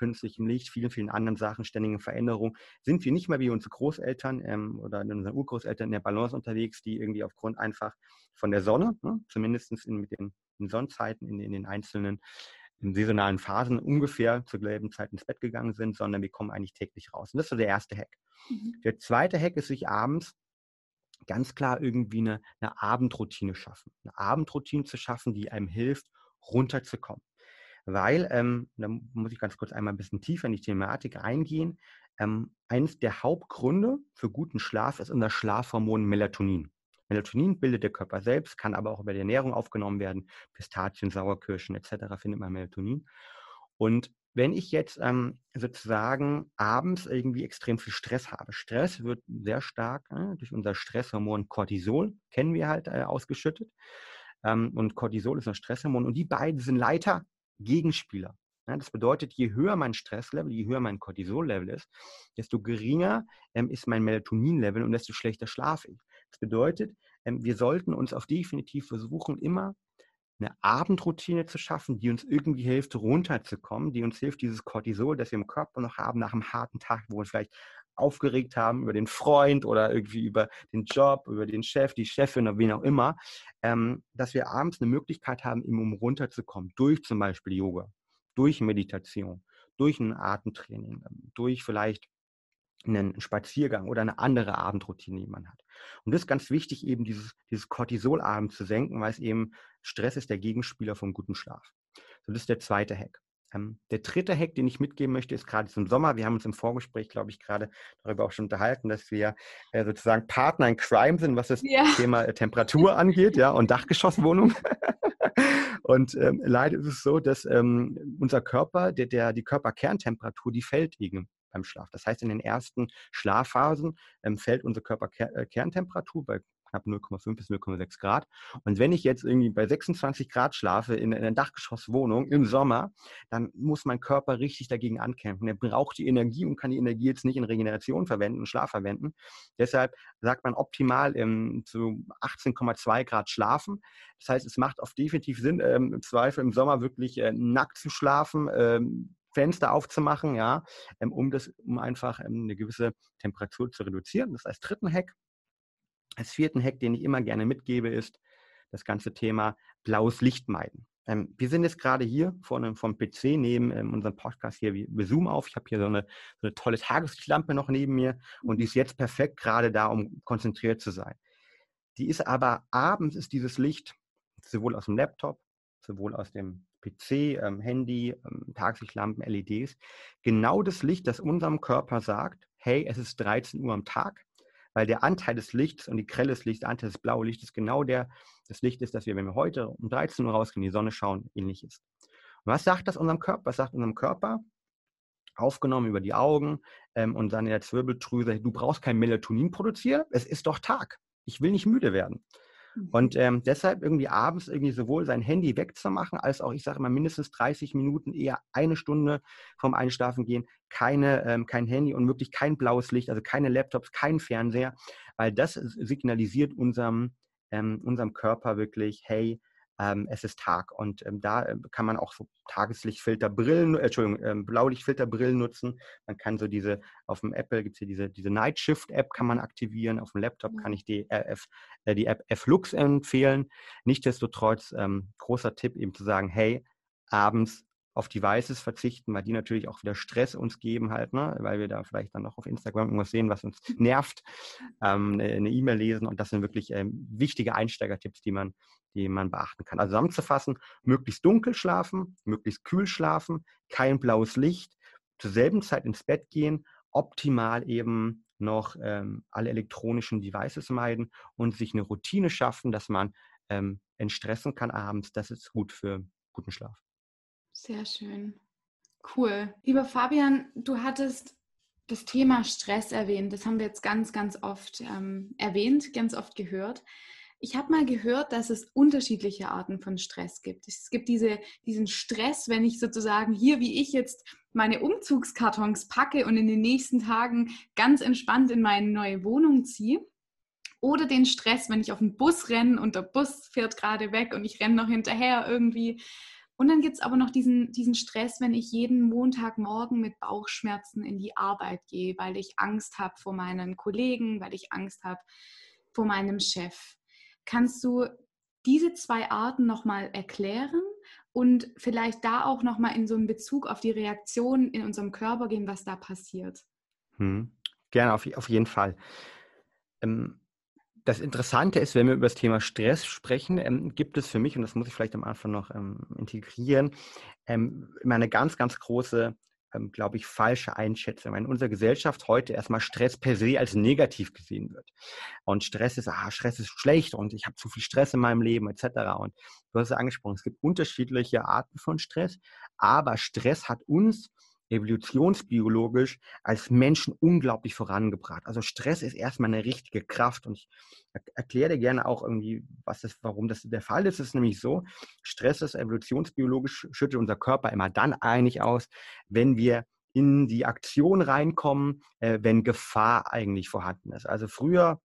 künstlichem Licht, vielen, vielen anderen Sachen, ständigen Veränderungen, sind wir nicht mehr wie unsere Großeltern ähm, oder unsere Urgroßeltern in der Balance unterwegs, die irgendwie aufgrund einfach von der Sonne, ne, zumindest in, mit den in Sonnenzeiten, in, in den einzelnen in saisonalen Phasen ungefähr zur selben Zeit ins Bett gegangen sind, sondern wir kommen eigentlich täglich raus. Und das ist so der erste Hack. Mhm. Der zweite Hack ist, sich abends ganz klar irgendwie eine, eine Abendroutine schaffen. Eine Abendroutine zu schaffen, die einem hilft, runterzukommen. Weil, ähm, da muss ich ganz kurz einmal ein bisschen tiefer in die Thematik eingehen, ähm, eines der Hauptgründe für guten Schlaf ist unser Schlafhormon Melatonin. Melatonin bildet der Körper selbst, kann aber auch über die Ernährung aufgenommen werden. Pistazien, Sauerkirschen etc. findet man Melatonin. Und wenn ich jetzt ähm, sozusagen abends irgendwie extrem viel Stress habe, Stress wird sehr stark äh, durch unser Stresshormon Cortisol, kennen wir halt, äh, ausgeschüttet. Ähm, und Cortisol ist ein Stresshormon und die beiden sind Leiter Gegenspieler. Ja, das bedeutet, je höher mein Stresslevel, je höher mein Cortisol-Level ist, desto geringer ähm, ist mein Melatonin-Level und desto schlechter schlafe ich. Das bedeutet, ähm, wir sollten uns auf definitiv versuchen, immer eine Abendroutine zu schaffen, die uns irgendwie hilft, runterzukommen, die uns hilft, dieses Cortisol, das wir im Körper noch haben nach einem harten Tag, wo wir vielleicht aufgeregt haben über den Freund oder irgendwie über den Job, über den Chef, die Chefin oder wen auch immer, ähm, dass wir abends eine Möglichkeit haben, um runterzukommen, durch zum Beispiel Yoga, durch Meditation, durch ein Atemtraining, durch vielleicht einen Spaziergang oder eine andere Abendroutine, die man hat. Und das ist ganz wichtig, eben dieses, dieses Cortisolabend zu senken, weil es eben Stress ist der Gegenspieler vom guten Schlaf. So, das ist der zweite Hack. Ähm, der dritte Hack, den ich mitgeben möchte, ist gerade zum Sommer. Wir haben uns im Vorgespräch, glaube ich, gerade darüber auch schon unterhalten, dass wir äh, sozusagen Partner in Crime sind, was das ja. Thema äh, Temperatur [LAUGHS] angeht, ja, und Dachgeschosswohnung. [LAUGHS] und ähm, leider ist es so, dass ähm, unser Körper, der, der, die Körperkerntemperatur, die fällt eben beim Schlaf. Das heißt, in den ersten Schlafphasen ähm, fällt unsere Körperkerntemperatur bei knapp 0,5 bis 0,6 Grad. Und wenn ich jetzt irgendwie bei 26 Grad schlafe in, in einer Dachgeschosswohnung im Sommer, dann muss mein Körper richtig dagegen ankämpfen. Er braucht die Energie und kann die Energie jetzt nicht in Regeneration verwenden und Schlaf verwenden. Deshalb sagt man optimal ähm, zu 18,2 Grad schlafen. Das heißt, es macht auf definitiv Sinn, ähm, im Zweifel im Sommer wirklich äh, nackt zu schlafen, ähm, Fenster aufzumachen, ja, ähm, um das, um einfach ähm, eine gewisse Temperatur zu reduzieren. Das als dritten Hack. Als vierten Hack, den ich immer gerne mitgebe, ist das ganze Thema blaues Licht meiden. Ähm, wir sind jetzt gerade hier vorne vom PC, neben ähm, unserem Podcast hier, wir, wir zoomen auf. Ich habe hier so eine, so eine tolle Tageslichtlampe noch neben mir und die ist jetzt perfekt gerade da, um konzentriert zu sein. Die ist aber abends ist dieses Licht sowohl aus dem Laptop, sowohl aus dem PC, ähm, Handy, ähm, Tageslichtlampen, LEDs, genau das Licht, das unserem Körper sagt, hey, es ist 13 Uhr am Tag, weil der Anteil des Lichts und die Grelle des Lichts, der Anteil des blauen Lichtes genau der das Licht ist, das wir, wenn wir heute um 13 Uhr rausgehen, die Sonne schauen, ähnlich ist. Und was sagt das unserem Körper? Was sagt unserem Körper? Aufgenommen über die Augen ähm, und dann in der Zwirbeldrüse, du brauchst kein Melatonin produzieren, es ist doch Tag. Ich will nicht müde werden. Mhm. Und ähm, deshalb irgendwie abends irgendwie sowohl sein Handy wegzumachen, als auch, ich sage immer, mindestens 30 Minuten, eher eine Stunde vom Einschlafen gehen, keine, ähm, kein Handy und wirklich kein blaues Licht, also keine Laptops, kein Fernseher, weil das signalisiert unserem, ähm, unserem Körper wirklich, hey, ähm, es ist Tag. Und ähm, da äh, kann man auch so Tageslichtfilterbrillen, äh, Entschuldigung, ähm, Blaulichtfilterbrillen nutzen. Man kann so diese, auf dem Apple gibt es hier diese, diese Night Shift App, kann man aktivieren. Auf dem Laptop kann ich die, äh, F, äh, die App F-Lux empfehlen. Nichtsdestotrotz, ähm, großer Tipp eben zu sagen, hey, abends auf Devices verzichten, weil die natürlich auch wieder Stress uns geben halt, ne? weil wir da vielleicht dann noch auf Instagram irgendwas sehen, was uns [LAUGHS] nervt, ähm, eine E-Mail lesen und das sind wirklich ähm, wichtige Einsteigertipps, die man, die man beachten kann. Also zusammenzufassen, möglichst dunkel schlafen, möglichst kühl schlafen, kein blaues Licht, zur selben Zeit ins Bett gehen, optimal eben noch ähm, alle elektronischen Devices meiden und sich eine Routine schaffen, dass man ähm, entstressen kann abends. Das ist gut für guten Schlaf. Sehr schön. Cool. Lieber Fabian, du hattest das Thema Stress erwähnt. Das haben wir jetzt ganz, ganz oft ähm, erwähnt, ganz oft gehört. Ich habe mal gehört, dass es unterschiedliche Arten von Stress gibt. Es gibt diese, diesen Stress, wenn ich sozusagen hier, wie ich jetzt meine Umzugskartons packe und in den nächsten Tagen ganz entspannt in meine neue Wohnung ziehe. Oder den Stress, wenn ich auf den Bus renne und der Bus fährt gerade weg und ich renne noch hinterher irgendwie. Und dann gibt es aber noch diesen, diesen Stress, wenn ich jeden Montagmorgen mit Bauchschmerzen in die Arbeit gehe, weil ich Angst habe vor meinen Kollegen, weil ich Angst habe vor meinem Chef. Kannst du diese zwei Arten nochmal erklären und vielleicht da auch nochmal in so einen Bezug auf die Reaktion in unserem Körper gehen, was da passiert? Hm. Gerne, auf, auf jeden Fall. Ähm, das Interessante ist, wenn wir über das Thema Stress sprechen, ähm, gibt es für mich, und das muss ich vielleicht am Anfang noch ähm, integrieren, ähm, immer eine ganz, ganz große, ähm, glaube ich, falsche Einschätzung. In unserer Gesellschaft heute erstmal Stress per se als negativ gesehen wird. Und Stress ist, ah, Stress ist schlecht und ich habe zu viel Stress in meinem Leben etc. Und du hast es angesprochen, es gibt unterschiedliche Arten von Stress, aber Stress hat uns evolutionsbiologisch als Menschen unglaublich vorangebracht. Also Stress ist erstmal eine richtige Kraft und ich erkläre dir gerne auch irgendwie, was das, warum das der Fall ist. Es ist nämlich so, Stress ist evolutionsbiologisch, schüttet unser Körper immer dann einig aus, wenn wir in die Aktion reinkommen, äh, wenn Gefahr eigentlich vorhanden ist. Also früher,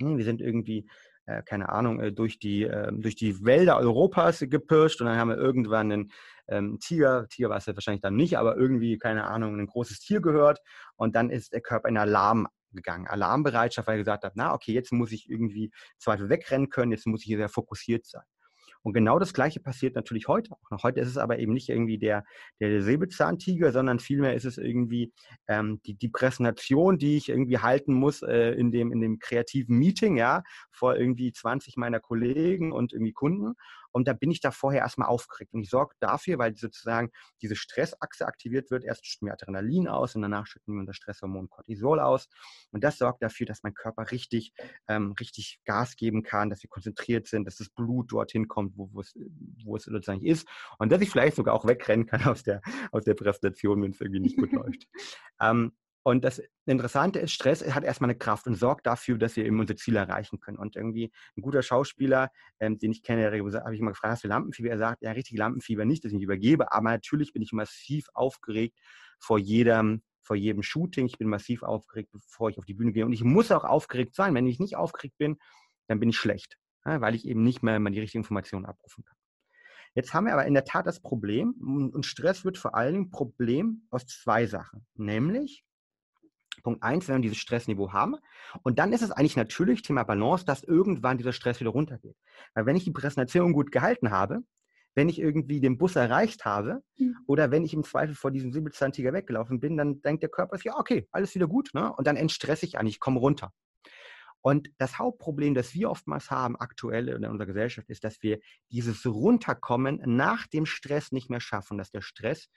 hm, wir sind irgendwie äh, keine Ahnung, äh, durch, die, äh, durch die Wälder Europas gepirscht und dann haben wir irgendwann einen ähm, Tiger, Tiger war es ja wahrscheinlich dann nicht, aber irgendwie, keine Ahnung, ein großes Tier gehört und dann ist der Körper in Alarm gegangen. Alarmbereitschaft, weil er gesagt hat, na okay, jetzt muss ich irgendwie Zweifel wegrennen können, jetzt muss ich hier sehr fokussiert sein. Und genau das Gleiche passiert natürlich heute auch Heute ist es aber eben nicht irgendwie der, der Säbelzahntiger, sondern vielmehr ist es irgendwie ähm, die, die Präsentation, die ich irgendwie halten muss äh, in, dem, in dem kreativen Meeting, ja, vor irgendwie 20 meiner Kollegen und irgendwie Kunden. Und da bin ich da vorher erstmal aufgeregt. Und ich sorge dafür, weil sozusagen diese Stressachse aktiviert wird, erst schütten wir Adrenalin aus und danach schütten wir unser Stresshormon Cortisol aus. Und das sorgt dafür, dass mein Körper richtig, ähm, richtig Gas geben kann, dass wir konzentriert sind, dass das Blut dorthin kommt, wo, wo, es, wo es sozusagen ist. Und dass ich vielleicht sogar auch wegrennen kann [LAUGHS] aus der, aus der Präsentation, wenn es irgendwie nicht gut [LAUGHS] läuft. Ähm, und das Interessante ist, Stress hat erstmal eine Kraft und sorgt dafür, dass wir eben unser Ziel erreichen können. Und irgendwie ein guter Schauspieler, ähm, den ich kenne, habe ich mal gefragt, hast du Lampenfieber? Er sagt, ja, richtig Lampenfieber nicht, dass ich mich übergebe, aber natürlich bin ich massiv aufgeregt vor jedem, vor jedem Shooting. Ich bin massiv aufgeregt, bevor ich auf die Bühne gehe. Und ich muss auch aufgeregt sein. Wenn ich nicht aufgeregt bin, dann bin ich schlecht, ja, weil ich eben nicht mehr mal die richtige Information abrufen kann. Jetzt haben wir aber in der Tat das Problem, und Stress wird vor allem ein Problem aus zwei Sachen, nämlich Punkt eins, wenn wir dieses Stressniveau haben. Und dann ist es eigentlich natürlich Thema Balance, dass irgendwann dieser Stress wieder runtergeht. Weil wenn ich die Präsentation gut gehalten habe, wenn ich irgendwie den Bus erreicht habe mhm. oder wenn ich im Zweifel vor diesem Säbelzahntiger weggelaufen bin, dann denkt der Körper, ja, okay, alles wieder gut. Ne? Und dann entstresse ich eigentlich, ich komme runter. Und das Hauptproblem, das wir oftmals haben aktuell in unserer Gesellschaft, ist, dass wir dieses Runterkommen nach dem Stress nicht mehr schaffen, dass der Stress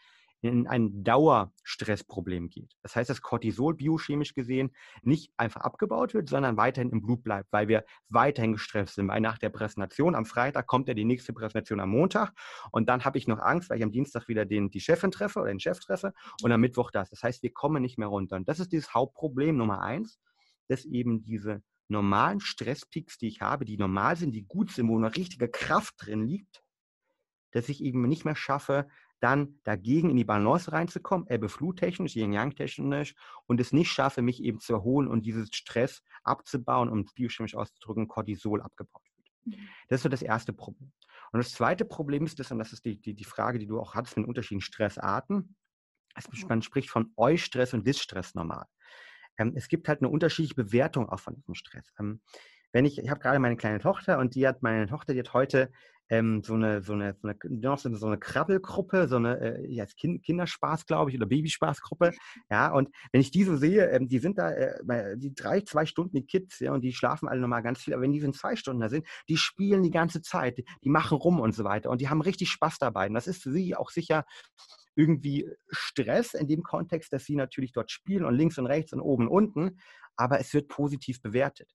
in ein Dauerstressproblem geht. Das heißt, dass Cortisol biochemisch gesehen nicht einfach abgebaut wird, sondern weiterhin im Blut bleibt, weil wir weiterhin gestresst sind. Weil nach der Präsentation am Freitag kommt ja die nächste Präsentation am Montag und dann habe ich noch Angst, weil ich am Dienstag wieder den, die Chefin treffe oder den Chef treffe und am Mittwoch das. Das heißt, wir kommen nicht mehr runter. Und das ist dieses Hauptproblem Nummer eins, dass eben diese normalen Stresspeaks, die ich habe, die normal sind, die gut sind, wo eine richtige Kraft drin liegt, dass ich eben nicht mehr schaffe, dann dagegen in die Balance reinzukommen, Ebbe-Flut-technisch, Yin-Yang-technisch und es nicht schaffe, mich eben zu erholen und dieses Stress abzubauen, um biochemisch auszudrücken, Cortisol abgebaut wird. Mhm. Das ist so das erste Problem. Und das zweite Problem ist das, und das ist die, die, die Frage, die du auch hattest mit den unterschiedlichen Stressarten, man spricht von Eustress und Distress normal. Ähm, es gibt halt eine unterschiedliche Bewertung auch von diesem Stress. Ähm, wenn ich, ich habe gerade meine kleine Tochter und die hat, meine Tochter, die hat heute ähm, so eine, so eine, so eine, so eine Krabbelgruppe, so eine äh, ja, kind, Kinderspaß, glaube ich, oder Babyspaßgruppe. Ja, und wenn ich die so sehe, ähm, die sind da, äh, die drei, zwei Stunden, die Kids, ja, und die schlafen alle nochmal ganz viel, aber wenn die sind zwei Stunden da sind, die spielen die ganze Zeit, die, die machen rum und so weiter und die haben richtig Spaß dabei. Und das ist für sie auch sicher irgendwie Stress in dem Kontext, dass sie natürlich dort spielen und links und rechts und oben und unten, aber es wird positiv bewertet.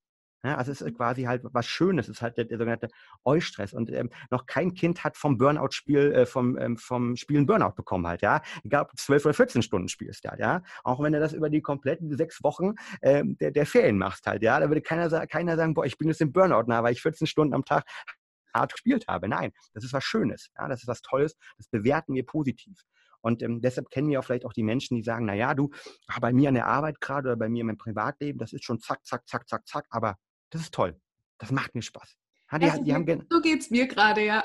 Ja, also es ist quasi halt was Schönes, es ist halt der, der sogenannte Eustress. Und ähm, noch kein Kind hat vom Burnout-Spiel, äh, vom, ähm, vom Spielen Burnout bekommen halt, ja. Egal ob du 12 oder 14 Stunden spielst, ja, ja. Auch wenn du das über die kompletten sechs Wochen ähm, der, der Ferien machst halt, ja. Da würde keiner, keiner sagen, boah, ich bin jetzt im Burnout nah, weil ich 14 Stunden am Tag hart gespielt habe. Nein, das ist was Schönes, ja. Das ist was Tolles, das bewerten wir positiv. Und ähm, deshalb kennen wir auch vielleicht auch die Menschen, die sagen, naja, du, bei mir an der Arbeit gerade oder bei mir in meinem Privatleben, das ist schon zack, zack, zack, zack, zack, aber das ist toll. Das macht mir Spaß. Ja, die, die haben so geht es mir gerade, ja.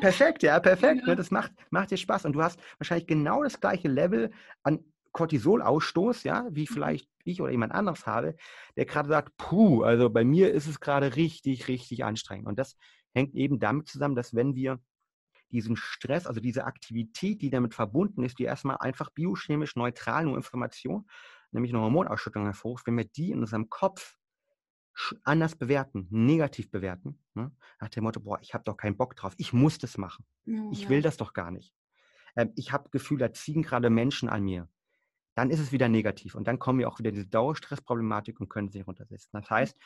perfekt, [LAUGHS] ja, perfekt. Ne, das macht, macht dir Spaß. Und du hast wahrscheinlich genau das gleiche Level an Cortisolausstoß, ja, wie mhm. vielleicht ich oder jemand anderes habe, der gerade sagt, puh, also bei mir ist es gerade richtig, richtig anstrengend. Und das hängt eben damit zusammen, dass wenn wir diesen Stress, also diese Aktivität, die damit verbunden ist, die erstmal einfach biochemisch neutral nur Information, nämlich eine Hormonausschüttung hervorruft, wenn wir die in unserem Kopf anders bewerten, negativ bewerten, ne? nach dem Motto, boah, ich habe doch keinen Bock drauf, ich muss das machen, ja, ich will das doch gar nicht. Ähm, ich habe Gefühl, da ziehen gerade Menschen an mir. Dann ist es wieder negativ und dann kommen wir auch wieder diese Dauerstressproblematik und können sie runtersetzen. Das heißt,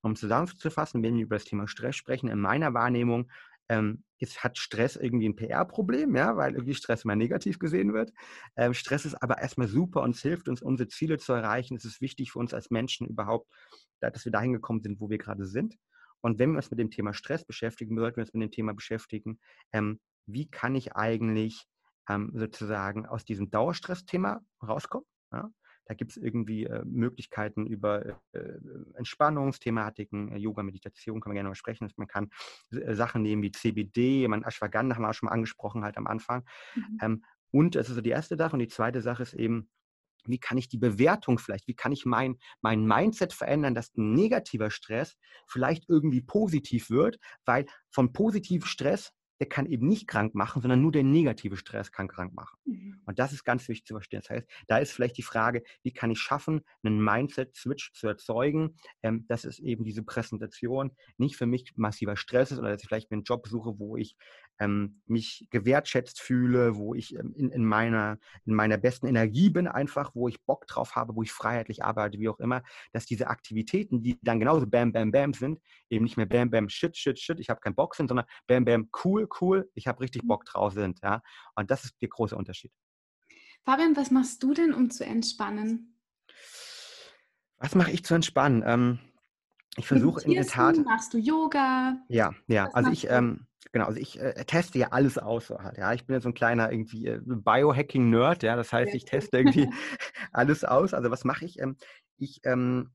um zusammenzufassen, wenn wir über das Thema Stress sprechen, in meiner Wahrnehmung ähm, jetzt hat Stress irgendwie ein PR-Problem, ja, weil irgendwie Stress immer negativ gesehen wird. Ähm, Stress ist aber erstmal super und es hilft uns, unsere Ziele zu erreichen. Es ist wichtig für uns als Menschen überhaupt, dass wir dahin gekommen sind, wo wir gerade sind. Und wenn wir uns mit dem Thema Stress beschäftigen, sollten wir uns mit dem Thema beschäftigen, ähm, wie kann ich eigentlich ähm, sozusagen aus diesem Dauerstress-Thema rauskommen? Ja? Da gibt es irgendwie äh, Möglichkeiten über äh, Entspannungsthematiken, äh, Yoga, Meditation, kann man gerne mal sprechen. Man kann äh, Sachen nehmen wie CBD, man Ashwagandha haben wir auch schon mal angesprochen halt am Anfang. Mhm. Ähm, und das ist so die erste Sache. Und die zweite Sache ist eben, wie kann ich die Bewertung vielleicht, wie kann ich mein, mein Mindset verändern, dass ein negativer Stress vielleicht irgendwie positiv wird, weil von positivem Stress der kann eben nicht krank machen, sondern nur der negative Stress kann krank machen. Mhm. Und das ist ganz wichtig zu verstehen. Das heißt, da ist vielleicht die Frage, wie kann ich schaffen, einen Mindset-Switch zu erzeugen, ähm, dass es eben diese Präsentation nicht für mich massiver Stress ist oder dass ich vielleicht mir einen Job suche, wo ich ähm, mich gewertschätzt fühle, wo ich ähm, in, in, meiner, in meiner besten Energie bin einfach, wo ich Bock drauf habe, wo ich freiheitlich arbeite, wie auch immer, dass diese Aktivitäten, die dann genauso Bam, Bam, Bam sind, eben nicht mehr Bam, Bam, Shit, Shit, Shit, ich habe keinen Bock sind, sondern Bam, Bam, cool, cool, ich habe richtig mhm. Bock drauf sind. Ja? Und das ist der große Unterschied. Fabian, was machst du denn, um zu entspannen? Was mache ich zu entspannen? Ähm, ich versuche in der Tat. Machst du Yoga? Ja, ja. Was also ich, ähm, genau, also ich äh, teste ja alles aus. Halt, ja, ich bin ja so ein kleiner irgendwie äh, Biohacking-Nerd, ja. Das heißt, ich teste irgendwie [LAUGHS] alles aus. Also was mache ich? Ähm, ich, ähm,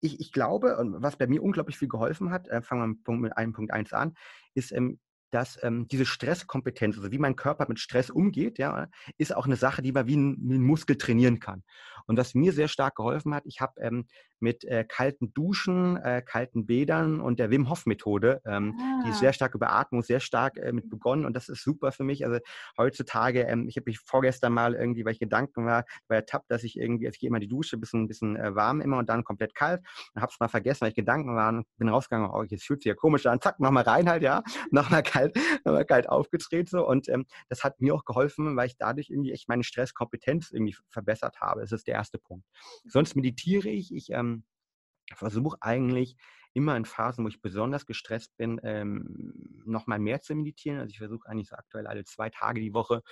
ich, ich glaube, und was bei mir unglaublich viel geholfen hat, äh, fangen wir mit, Punkt eins an, ist ähm, dass ähm, diese Stresskompetenz, also wie mein Körper mit Stress umgeht, ja, ist auch eine Sache, die man wie ein, wie ein, Muskel trainieren kann. Und was mir sehr stark geholfen hat, ich habe ähm, mit äh, kalten Duschen, äh, kalten Bädern und der Wim Hof Methode, ähm, ah. die ist sehr stark über Atmung, sehr stark äh, mit begonnen und das ist super für mich. Also heutzutage, ähm, ich habe mich vorgestern mal irgendwie, weil ich Gedanken war, war ertappt, dass ich irgendwie, also ich gehe immer die Dusche, bisschen, bisschen äh, warm immer und dann komplett kalt. Dann habe es mal vergessen, weil ich Gedanken war und bin rausgegangen, oh, jetzt fühlt sich ja komisch an, zack, nochmal rein halt, ja, nochmal [LAUGHS] kalt, [LAUGHS] nochmal kalt aufgedreht so und ähm, das hat mir auch geholfen, weil ich dadurch irgendwie echt meine Stresskompetenz irgendwie verbessert habe. Das ist der erste Punkt. Sonst meditiere ich, ich ähm, versuche eigentlich immer in Phasen, wo ich besonders gestresst bin, ähm, nochmal mehr zu meditieren. Also ich versuche eigentlich so aktuell alle zwei Tage die Woche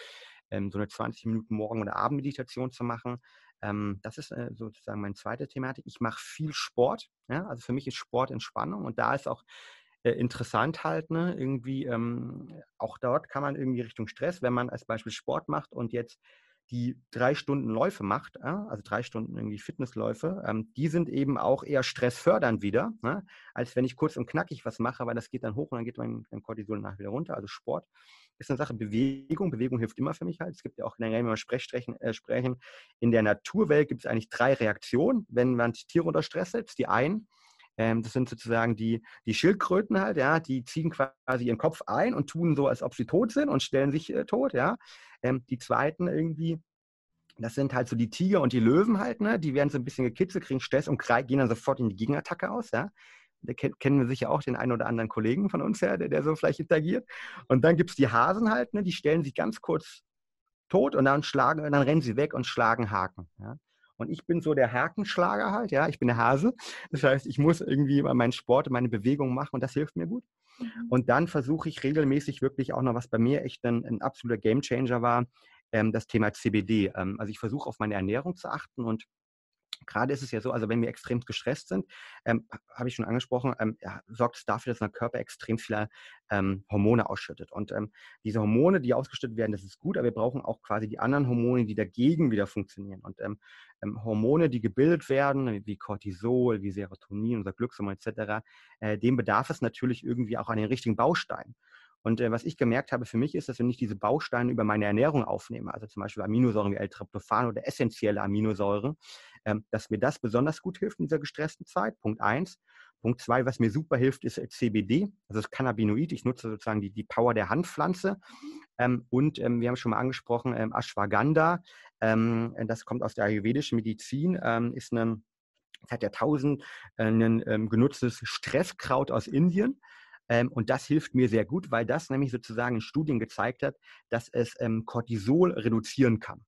ähm, so eine 20 Minuten Morgen- oder Abendmeditation zu machen. Ähm, das ist äh, sozusagen meine zweite Thematik. Ich mache viel Sport. Ja? Also für mich ist Sport Entspannung und da ist auch interessant halt, ne? irgendwie ähm, auch dort kann man irgendwie Richtung Stress, wenn man als Beispiel Sport macht und jetzt die drei Stunden Läufe macht, also drei Stunden irgendwie Fitnessläufe, ähm, die sind eben auch eher stressfördernd wieder, ne, als wenn ich kurz und knackig was mache, weil das geht dann hoch und dann geht mein, mein Cortisol nachher wieder runter. Also Sport ist eine Sache. Bewegung, Bewegung hilft immer für mich halt. Es gibt ja auch, wenn wir Sprechstrechen, äh, sprechen, in der Naturwelt gibt es eigentlich drei Reaktionen, wenn man Tiere unter Stress setzt. Die einen, ähm, das sind sozusagen die, die Schildkröten halt, ja, die ziehen quasi ihren Kopf ein und tun so, als ob sie tot sind und stellen sich äh, tot, ja. Ähm, die zweiten irgendwie, das sind halt so die Tiger und die Löwen halt, ne? Die werden so ein bisschen gekitzelt, kriegen Stress und gehen dann sofort in die Gegenattacke aus, ja. Da kennen wir sicher auch den einen oder anderen Kollegen von uns, ja, der, der so vielleicht interagiert. Und dann gibt es die Hasen halt, ne? Die stellen sich ganz kurz tot und dann schlagen, dann rennen sie weg und schlagen Haken. Ja? Und ich bin so der Hakenschlager halt, ja, ich bin der Hase. Das heißt, ich muss irgendwie meinen Sport und meine Bewegung machen und das hilft mir gut. Mhm. Und dann versuche ich regelmäßig wirklich auch noch, was bei mir echt ein, ein absoluter Gamechanger war, ähm, das Thema CBD. Ähm, also ich versuche auf meine Ernährung zu achten und Gerade ist es ja so, also wenn wir extrem gestresst sind, ähm, habe ich schon angesprochen, ähm, ja, sorgt es dafür, dass der Körper extrem viele ähm, Hormone ausschüttet. Und ähm, diese Hormone, die ausgeschüttet werden, das ist gut, aber wir brauchen auch quasi die anderen Hormone, die dagegen wieder funktionieren. Und ähm, ähm, Hormone, die gebildet werden, wie Cortisol, wie Serotonin, unser Glückshormon etc., äh, dem bedarf es natürlich irgendwie auch an den richtigen Bausteinen. Und äh, was ich gemerkt habe für mich ist, dass wenn ich diese Bausteine über meine Ernährung aufnehme, also zum Beispiel Aminosäuren wie L-Tryptophan oder essentielle Aminosäure, ähm, dass mir das besonders gut hilft in dieser gestressten Zeit. Punkt eins. Punkt zwei, was mir super hilft, ist äh, CBD, also das Cannabinoid. Ich nutze sozusagen die, die Power der Handpflanze. Ähm, und ähm, wir haben schon mal angesprochen, ähm, Ashwagandha, ähm, das kommt aus der ayurvedischen Medizin, ähm, ist ein seit Jahrtausenden äh, ein ähm, genutztes Stresskraut aus Indien. Ähm, und das hilft mir sehr gut, weil das nämlich sozusagen in Studien gezeigt hat, dass es ähm, Cortisol reduzieren kann.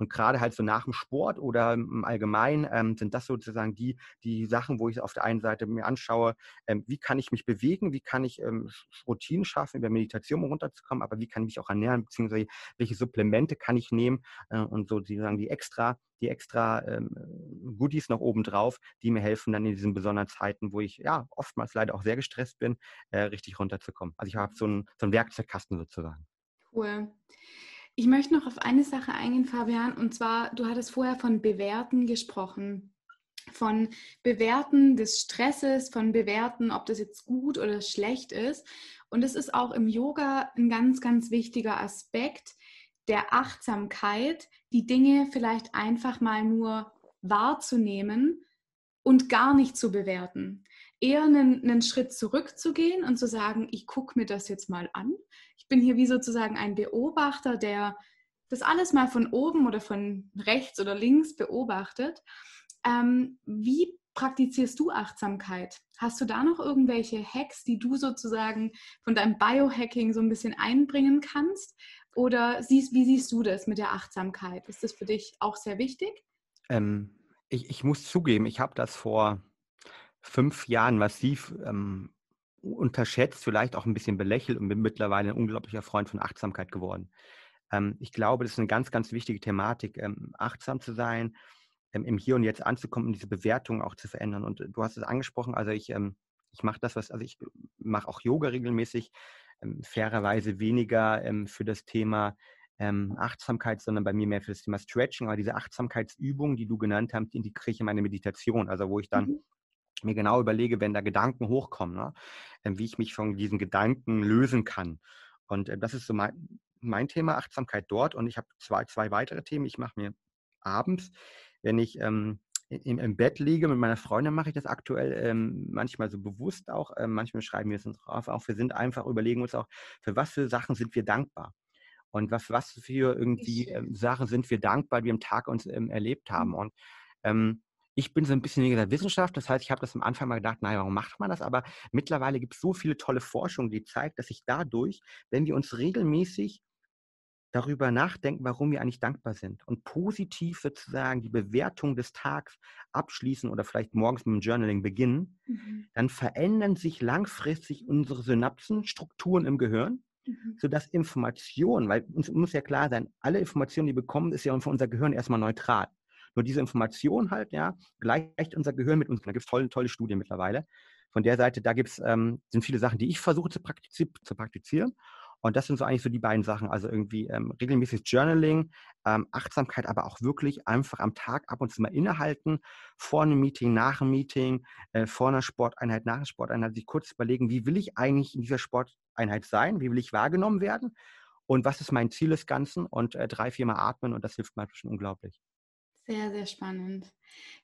Und gerade halt so nach dem Sport oder im Allgemeinen ähm, sind das sozusagen die, die Sachen, wo ich auf der einen Seite mir anschaue, ähm, wie kann ich mich bewegen, wie kann ich ähm, Routinen schaffen, über Meditation runterzukommen, aber wie kann ich mich auch ernähren, beziehungsweise welche Supplemente kann ich nehmen äh, und so sozusagen die extra, die extra ähm, Goodies noch oben drauf, die mir helfen, dann in diesen besonderen Zeiten, wo ich ja oftmals leider auch sehr gestresst bin, äh, richtig runterzukommen. Also ich habe so einen, so einen Werkzeugkasten sozusagen. Cool. Ich möchte noch auf eine Sache eingehen, Fabian, und zwar, du hattest vorher von Bewerten gesprochen. Von Bewerten des Stresses, von Bewerten, ob das jetzt gut oder schlecht ist. Und es ist auch im Yoga ein ganz, ganz wichtiger Aspekt der Achtsamkeit, die Dinge vielleicht einfach mal nur wahrzunehmen und gar nicht zu bewerten. Eher einen, einen Schritt zurückzugehen und zu sagen, ich gucke mir das jetzt mal an bin hier wie sozusagen ein Beobachter, der das alles mal von oben oder von rechts oder links beobachtet. Ähm, wie praktizierst du Achtsamkeit? Hast du da noch irgendwelche Hacks, die du sozusagen von deinem Biohacking so ein bisschen einbringen kannst? Oder siehst, wie siehst du das mit der Achtsamkeit? Ist das für dich auch sehr wichtig? Ähm, ich, ich, muss zugeben, ich habe das vor fünf Jahren massiv ähm, unterschätzt, vielleicht auch ein bisschen belächelt und bin mittlerweile ein unglaublicher Freund von Achtsamkeit geworden. Ähm, ich glaube, das ist eine ganz, ganz wichtige Thematik, ähm, achtsam zu sein, ähm, im Hier und Jetzt anzukommen und diese Bewertung auch zu verändern. Und du hast es angesprochen, also ich, ähm, ich mache das, was, also ich mache auch Yoga regelmäßig, ähm, fairerweise weniger für das Thema Achtsamkeit, sondern bei mir mehr für das Thema Stretching. Aber diese Achtsamkeitsübung, die du genannt hast, die integriere ich in meine Meditation. Also wo ich dann mhm mir genau überlege, wenn da Gedanken hochkommen, ne, ähm, wie ich mich von diesen Gedanken lösen kann. Und äh, das ist so mein, mein Thema Achtsamkeit dort. Und ich habe zwei, zwei weitere Themen. Ich mache mir abends wenn ich ähm, im, im, Bett liege. Mit meiner Freundin mache ich das aktuell ähm, manchmal so bewusst auch. Ähm, manchmal schreiben wir es uns drauf auf. Wir sind einfach, überlegen uns auch, für was für Sachen sind wir dankbar. Und was, was für irgendwie ähm, Sachen sind wir dankbar, die wir am Tag uns ähm, erlebt haben. Mhm. Und ich bin so ein bisschen in der Wissenschaft, das heißt, ich habe das am Anfang mal gedacht, naja, warum macht man das? Aber mittlerweile gibt es so viele tolle Forschung, die zeigt, dass sich dadurch, wenn wir uns regelmäßig darüber nachdenken, warum wir eigentlich dankbar sind und positiv sozusagen die Bewertung des Tags abschließen oder vielleicht morgens mit dem Journaling beginnen, mhm. dann verändern sich langfristig unsere Synapsenstrukturen im Gehirn, mhm. sodass Informationen, weil uns muss ja klar sein, alle Informationen, die wir bekommen, ist ja für unser Gehirn erstmal neutral. Nur diese Information halt, ja, gleicht unser Gehirn mit uns. Da gibt es tolle, tolle Studien mittlerweile. Von der Seite, da gibt's, ähm, sind viele Sachen, die ich versuche zu, praktiz zu praktizieren. Und das sind so eigentlich so die beiden Sachen. Also irgendwie ähm, regelmäßiges Journaling, ähm, Achtsamkeit, aber auch wirklich einfach am Tag ab und zu mal innehalten, vor einem Meeting, nach einem Meeting, äh, vor einer Sporteinheit, nach einer Sporteinheit, sich kurz überlegen, wie will ich eigentlich in dieser Sporteinheit sein? Wie will ich wahrgenommen werden? Und was ist mein Ziel des Ganzen? Und äh, drei, viermal atmen und das hilft mir schon unglaublich. Sehr, sehr spannend.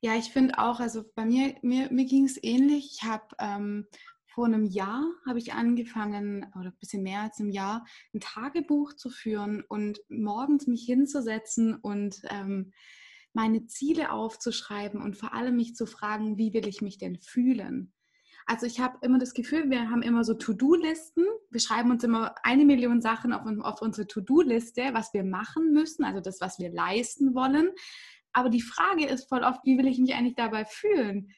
Ja, ich finde auch, also bei mir, mir, mir ging es ähnlich. Ich habe ähm, vor einem Jahr habe ich angefangen, oder ein bisschen mehr als einem Jahr, ein Tagebuch zu führen und morgens mich hinzusetzen und ähm, meine Ziele aufzuschreiben und vor allem mich zu fragen, wie will ich mich denn fühlen? Also ich habe immer das Gefühl, wir haben immer so To-Do-Listen. Wir schreiben uns immer eine Million Sachen auf, auf unsere To-Do-Liste, was wir machen müssen, also das, was wir leisten wollen. Aber die Frage ist voll oft, wie will ich mich eigentlich dabei fühlen?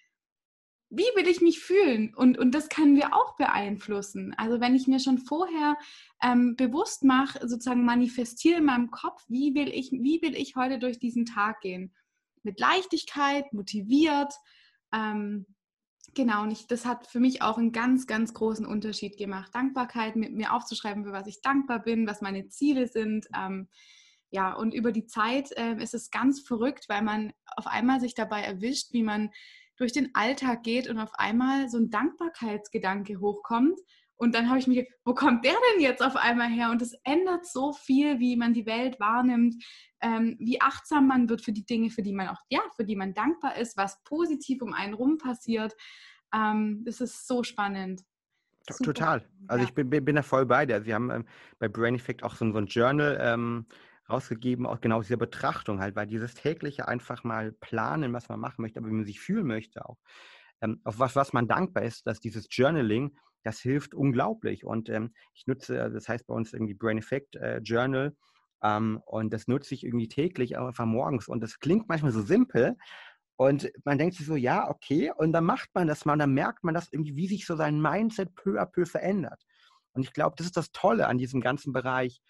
Wie will ich mich fühlen? Und, und das können wir auch beeinflussen. Also wenn ich mir schon vorher ähm, bewusst mache, sozusagen manifestiere in meinem Kopf, wie will, ich, wie will ich heute durch diesen Tag gehen? Mit Leichtigkeit, motiviert. Ähm, genau, und ich, das hat für mich auch einen ganz, ganz großen Unterschied gemacht. Dankbarkeit, mit mir aufzuschreiben, für was ich dankbar bin, was meine Ziele sind. Ähm, ja, und über die Zeit äh, ist es ganz verrückt, weil man auf einmal sich dabei erwischt, wie man durch den Alltag geht und auf einmal so ein Dankbarkeitsgedanke hochkommt. Und dann habe ich mich, wo kommt der denn jetzt auf einmal her? Und es ändert so viel, wie man die Welt wahrnimmt, ähm, wie achtsam man wird für die Dinge, für die man auch, ja, für die man dankbar ist, was positiv um einen rum passiert. Ähm, das ist so spannend. Super. Total. Also ja. ich bin, bin, bin, da voll bei dir. Also wir haben ähm, bei Brain Effect auch so, so ein Journal, ähm, rausgegeben, auch genau diese Betrachtung halt, weil dieses tägliche einfach mal planen, was man machen möchte, aber wie man sich fühlen möchte auch, ähm, auf was, was man dankbar ist, dass dieses Journaling, das hilft unglaublich. Und ähm, ich nutze, also das heißt bei uns irgendwie Brain Effect äh, Journal ähm, und das nutze ich irgendwie täglich, auch einfach morgens. Und das klingt manchmal so simpel, und man denkt sich so, ja, okay, und dann macht man das mal, und dann merkt man das irgendwie, wie sich so sein Mindset peu à peu verändert. Und ich glaube, das ist das Tolle an diesem ganzen Bereich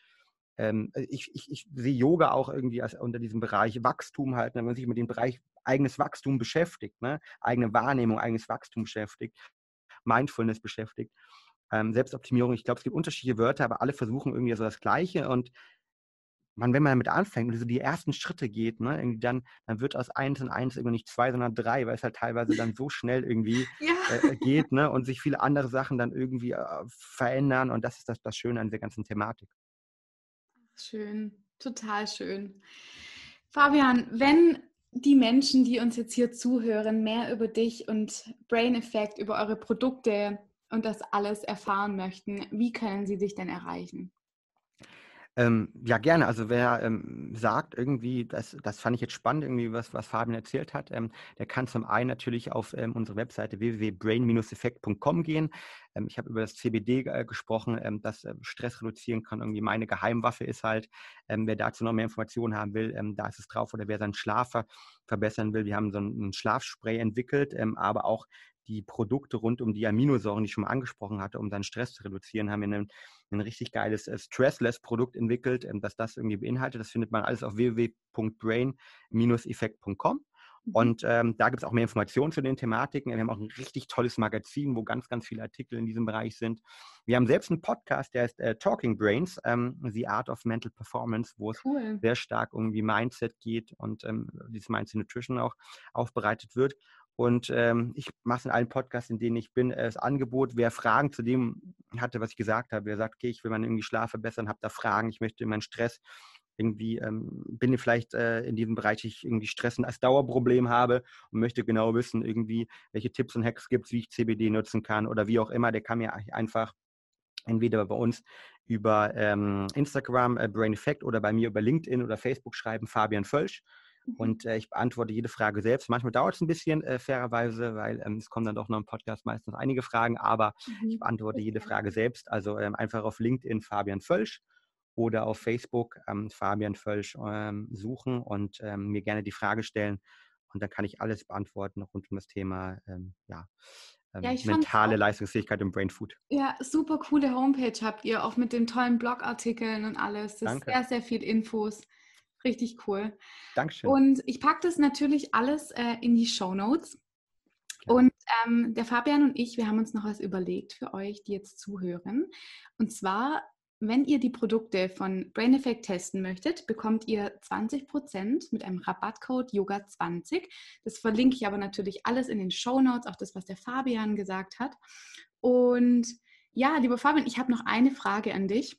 ähm, äh, ich, ich, ich, sehe Yoga auch irgendwie als unter diesem Bereich Wachstum halt, ne, wenn man sich mit dem Bereich eigenes Wachstum beschäftigt, ne? eigene Wahrnehmung, eigenes Wachstum beschäftigt, Mindfulness beschäftigt, ähm, Selbstoptimierung. Ich glaube, es gibt unterschiedliche Wörter, aber alle versuchen irgendwie so das Gleiche und man, wenn man damit anfängt und so die ersten Schritte geht, ne, irgendwie dann, dann wird aus eins und eins irgendwie nicht zwei, sondern drei, weil es halt teilweise dann so schnell irgendwie [LAUGHS] ja. äh, geht ne, und sich viele andere Sachen dann irgendwie äh, verändern und das ist das, das Schöne an der ganzen Thematik. Schön, total schön. Fabian, wenn die Menschen, die uns jetzt hier zuhören, mehr über dich und Brain Effect, über eure Produkte und das alles erfahren möchten, wie können sie dich denn erreichen? Ähm, ja, gerne. Also wer ähm, sagt irgendwie, das, das fand ich jetzt spannend, irgendwie was, was Fabian erzählt hat, ähm, der kann zum einen natürlich auf ähm, unsere Webseite www.brain-effekt.com gehen. Ähm, ich habe über das CBD äh, gesprochen, ähm, das äh, Stress reduzieren kann. Irgendwie meine Geheimwaffe ist halt, wer dazu noch mehr Informationen haben will, da ist es drauf. Oder wer seinen Schlaf ver verbessern will, wir haben so ein, ein Schlafspray entwickelt, aber auch die Produkte rund um die Aminosäuren, die ich schon mal angesprochen hatte, um seinen Stress zu reduzieren, haben wir ein, ein richtig geiles äh, Stressless-Produkt entwickelt, ähm, das das irgendwie beinhaltet. Das findet man alles auf www.brain-effekt.com. Mhm. Und ähm, da gibt es auch mehr Informationen zu den Thematiken. Wir haben auch ein richtig tolles Magazin, wo ganz, ganz viele Artikel in diesem Bereich sind. Wir haben selbst einen Podcast, der heißt äh, Talking Brains, ähm, The Art of Mental Performance, wo es cool. sehr stark um die Mindset geht und ähm, dieses Mindset Nutrition auch aufbereitet wird. Und ähm, ich mache es in allen Podcasts, in denen ich bin, äh, das Angebot, wer Fragen zu dem hatte, was ich gesagt habe, wer sagt, okay, ich will meinen irgendwie Schlaf verbessern, habe da Fragen, ich möchte meinen Stress irgendwie ähm, bin ich vielleicht äh, in diesem Bereich, ich irgendwie Stressen als Dauerproblem habe und möchte genau wissen, irgendwie, welche Tipps und Hacks gibt es, wie ich CBD nutzen kann oder wie auch immer, der kann mir einfach entweder bei uns über ähm, Instagram, äh, Brain Effect oder bei mir über LinkedIn oder Facebook schreiben, Fabian Völsch. Mhm. Und äh, ich beantworte jede Frage selbst. Manchmal dauert es ein bisschen, äh, fairerweise, weil ähm, es kommen dann doch noch im Podcast meistens einige Fragen, aber mhm. ich beantworte jede Frage selbst. Also ähm, einfach auf LinkedIn Fabian Völsch oder auf Facebook ähm, Fabian Völsch ähm, suchen und ähm, mir gerne die Frage stellen. Und dann kann ich alles beantworten rund um das Thema ähm, ja, ja, mentale Leistungsfähigkeit im Brain Food. Ja, super coole Homepage habt ihr, auch mit den tollen Blogartikeln und alles. Das Danke. ist sehr, sehr viel Infos. Richtig cool. Dankeschön. Und ich packe das natürlich alles äh, in die Show Notes. Und ähm, der Fabian und ich, wir haben uns noch was überlegt für euch, die jetzt zuhören. Und zwar, wenn ihr die Produkte von Brain Effect testen möchtet, bekommt ihr 20% mit einem Rabattcode Yoga20. Das verlinke ich aber natürlich alles in den Show Notes, auch das, was der Fabian gesagt hat. Und ja, lieber Fabian, ich habe noch eine Frage an dich.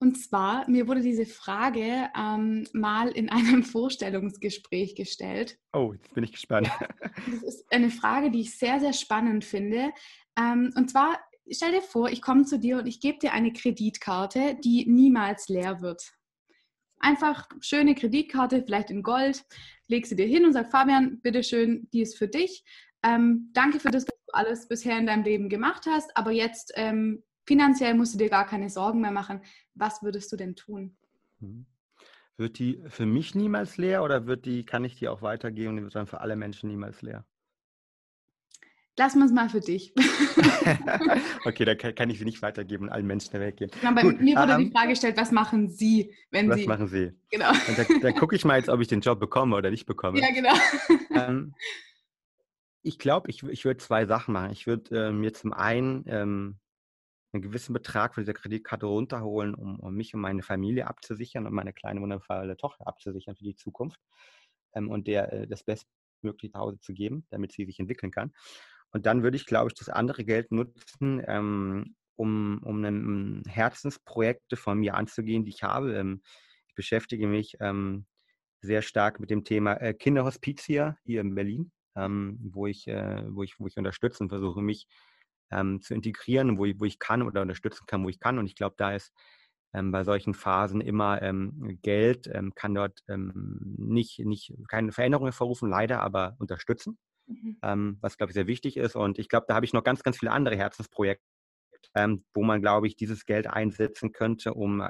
Und zwar, mir wurde diese Frage ähm, mal in einem [LAUGHS] Vorstellungsgespräch gestellt. Oh, jetzt bin ich gespannt. Ja, das ist eine Frage, die ich sehr, sehr spannend finde. Ähm, und zwar, stell dir vor, ich komme zu dir und ich gebe dir eine Kreditkarte, die niemals leer wird. Einfach schöne Kreditkarte, vielleicht in Gold, leg sie dir hin und sag, Fabian, bitteschön, die ist für dich. Ähm, danke für das, was du alles bisher in deinem Leben gemacht hast, aber jetzt ähm, finanziell musst du dir gar keine Sorgen mehr machen. Was würdest du denn tun? Mhm. Wird die für mich niemals leer oder wird die, kann ich die auch weitergeben und die wird dann für alle Menschen niemals leer? Lassen wir es mal für dich. [LAUGHS] [LAUGHS] okay, dann kann ich sie nicht weitergeben und allen Menschen der Welt geben. Ja, bei Gut, mir wurde um, die Frage gestellt, was machen Sie, wenn was Sie. Was machen Sie? Genau. Und dann, dann gucke ich mal jetzt, ob ich den Job bekomme oder nicht bekomme. Ja, genau. Ähm, ich glaube, ich, ich würde zwei Sachen machen. Ich würde äh, mir zum einen ähm, einen gewissen Betrag von dieser Kreditkarte runterholen, um, um mich und meine Familie abzusichern und meine kleine wundervolle Tochter abzusichern für die Zukunft ähm, und der äh, das bestmögliche Hause zu geben, damit sie sich entwickeln kann. Und dann würde ich, glaube ich, das andere Geld nutzen, ähm, um, um ein Herzensprojekte von mir anzugehen, die ich habe. Ähm, ich beschäftige mich ähm, sehr stark mit dem Thema äh, Kinderhospiz hier, hier in Berlin, ähm, wo, ich, äh, wo, ich, wo ich unterstütze und versuche, mich ähm, zu integrieren, wo ich, wo ich kann oder unterstützen kann, wo ich kann. Und ich glaube, da ist ähm, bei solchen Phasen immer ähm, Geld, ähm, kann dort ähm, nicht, nicht keine Veränderungen hervorrufen, leider, aber unterstützen, mhm. Ähm, was, glaube ich, sehr wichtig ist. Und ich glaube, da habe ich noch ganz, ganz viele andere Herzensprojekte, wo man, glaube ich, dieses Geld einsetzen könnte, um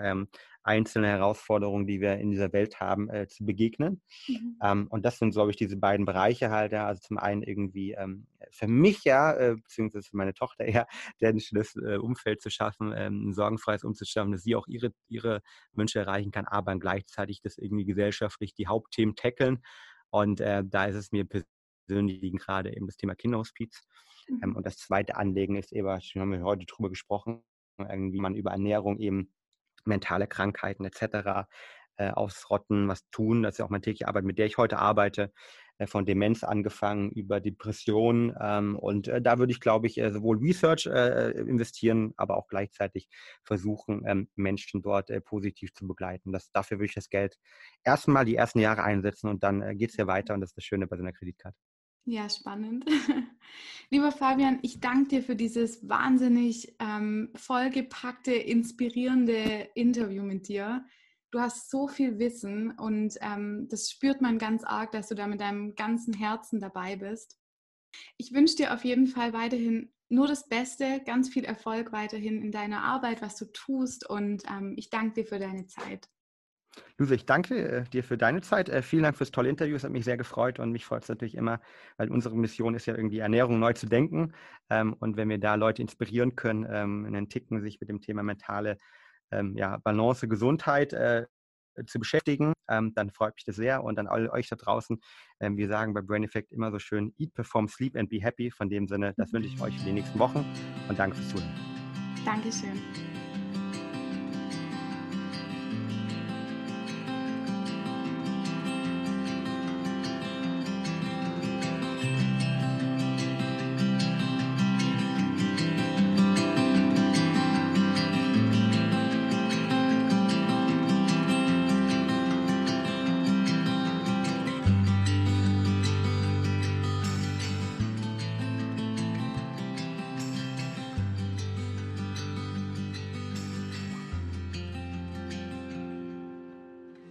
einzelne Herausforderungen, die wir in dieser Welt haben, äh, zu begegnen. Mhm. Ähm, und das sind, glaube ich, diese beiden Bereiche halt. Ja. Also zum einen irgendwie ähm, für mich ja, äh, beziehungsweise für meine Tochter eher, [LAUGHS] ein schönes äh, Umfeld zu schaffen, ähm, ein sorgenfreies Umfeld zu schaffen, dass sie auch ihre, ihre Wünsche erreichen kann, aber gleichzeitig das irgendwie gesellschaftlich die Hauptthemen tackeln. Und äh, da ist es mir persönlich gerade eben das Thema Kinderhospiz. Ähm, mhm. und das zweite Anlegen ist eben, haben heute drüber gesprochen, irgendwie man über Ernährung eben mentale Krankheiten etc. Äh, ausrotten, was tun. Das ist ja auch meine tägliche Arbeit, mit der ich heute arbeite, äh, von Demenz angefangen über Depression. Ähm, und äh, da würde ich, glaube ich, äh, sowohl Research äh, investieren, aber auch gleichzeitig versuchen, ähm, Menschen dort äh, positiv zu begleiten. Das, dafür würde ich das Geld erstmal die ersten Jahre einsetzen und dann geht es ja weiter und das ist das Schöne bei so einer Kreditkarte. Ja, spannend. [LAUGHS] Lieber Fabian, ich danke dir für dieses wahnsinnig ähm, vollgepackte, inspirierende Interview mit dir. Du hast so viel Wissen und ähm, das spürt man ganz arg, dass du da mit deinem ganzen Herzen dabei bist. Ich wünsche dir auf jeden Fall weiterhin nur das Beste, ganz viel Erfolg weiterhin in deiner Arbeit, was du tust und ähm, ich danke dir für deine Zeit. Luise, ich danke äh, dir für deine Zeit. Äh, vielen Dank fürs tolle Interview. Es hat mich sehr gefreut und mich freut es natürlich immer, weil unsere Mission ist ja irgendwie Ernährung neu zu denken. Ähm, und wenn wir da Leute inspirieren können, ähm, einen Ticken sich mit dem Thema mentale ähm, Balance, Gesundheit äh, zu beschäftigen, dann freut mich das sehr. Und an all euch da draußen, wir sagen bei Brain Effect immer so schön, eat, perform, sleep and be happy. Von dem Sinne, das wünsche ich euch für die nächsten Wochen und danke fürs Zuhören. Dankeschön.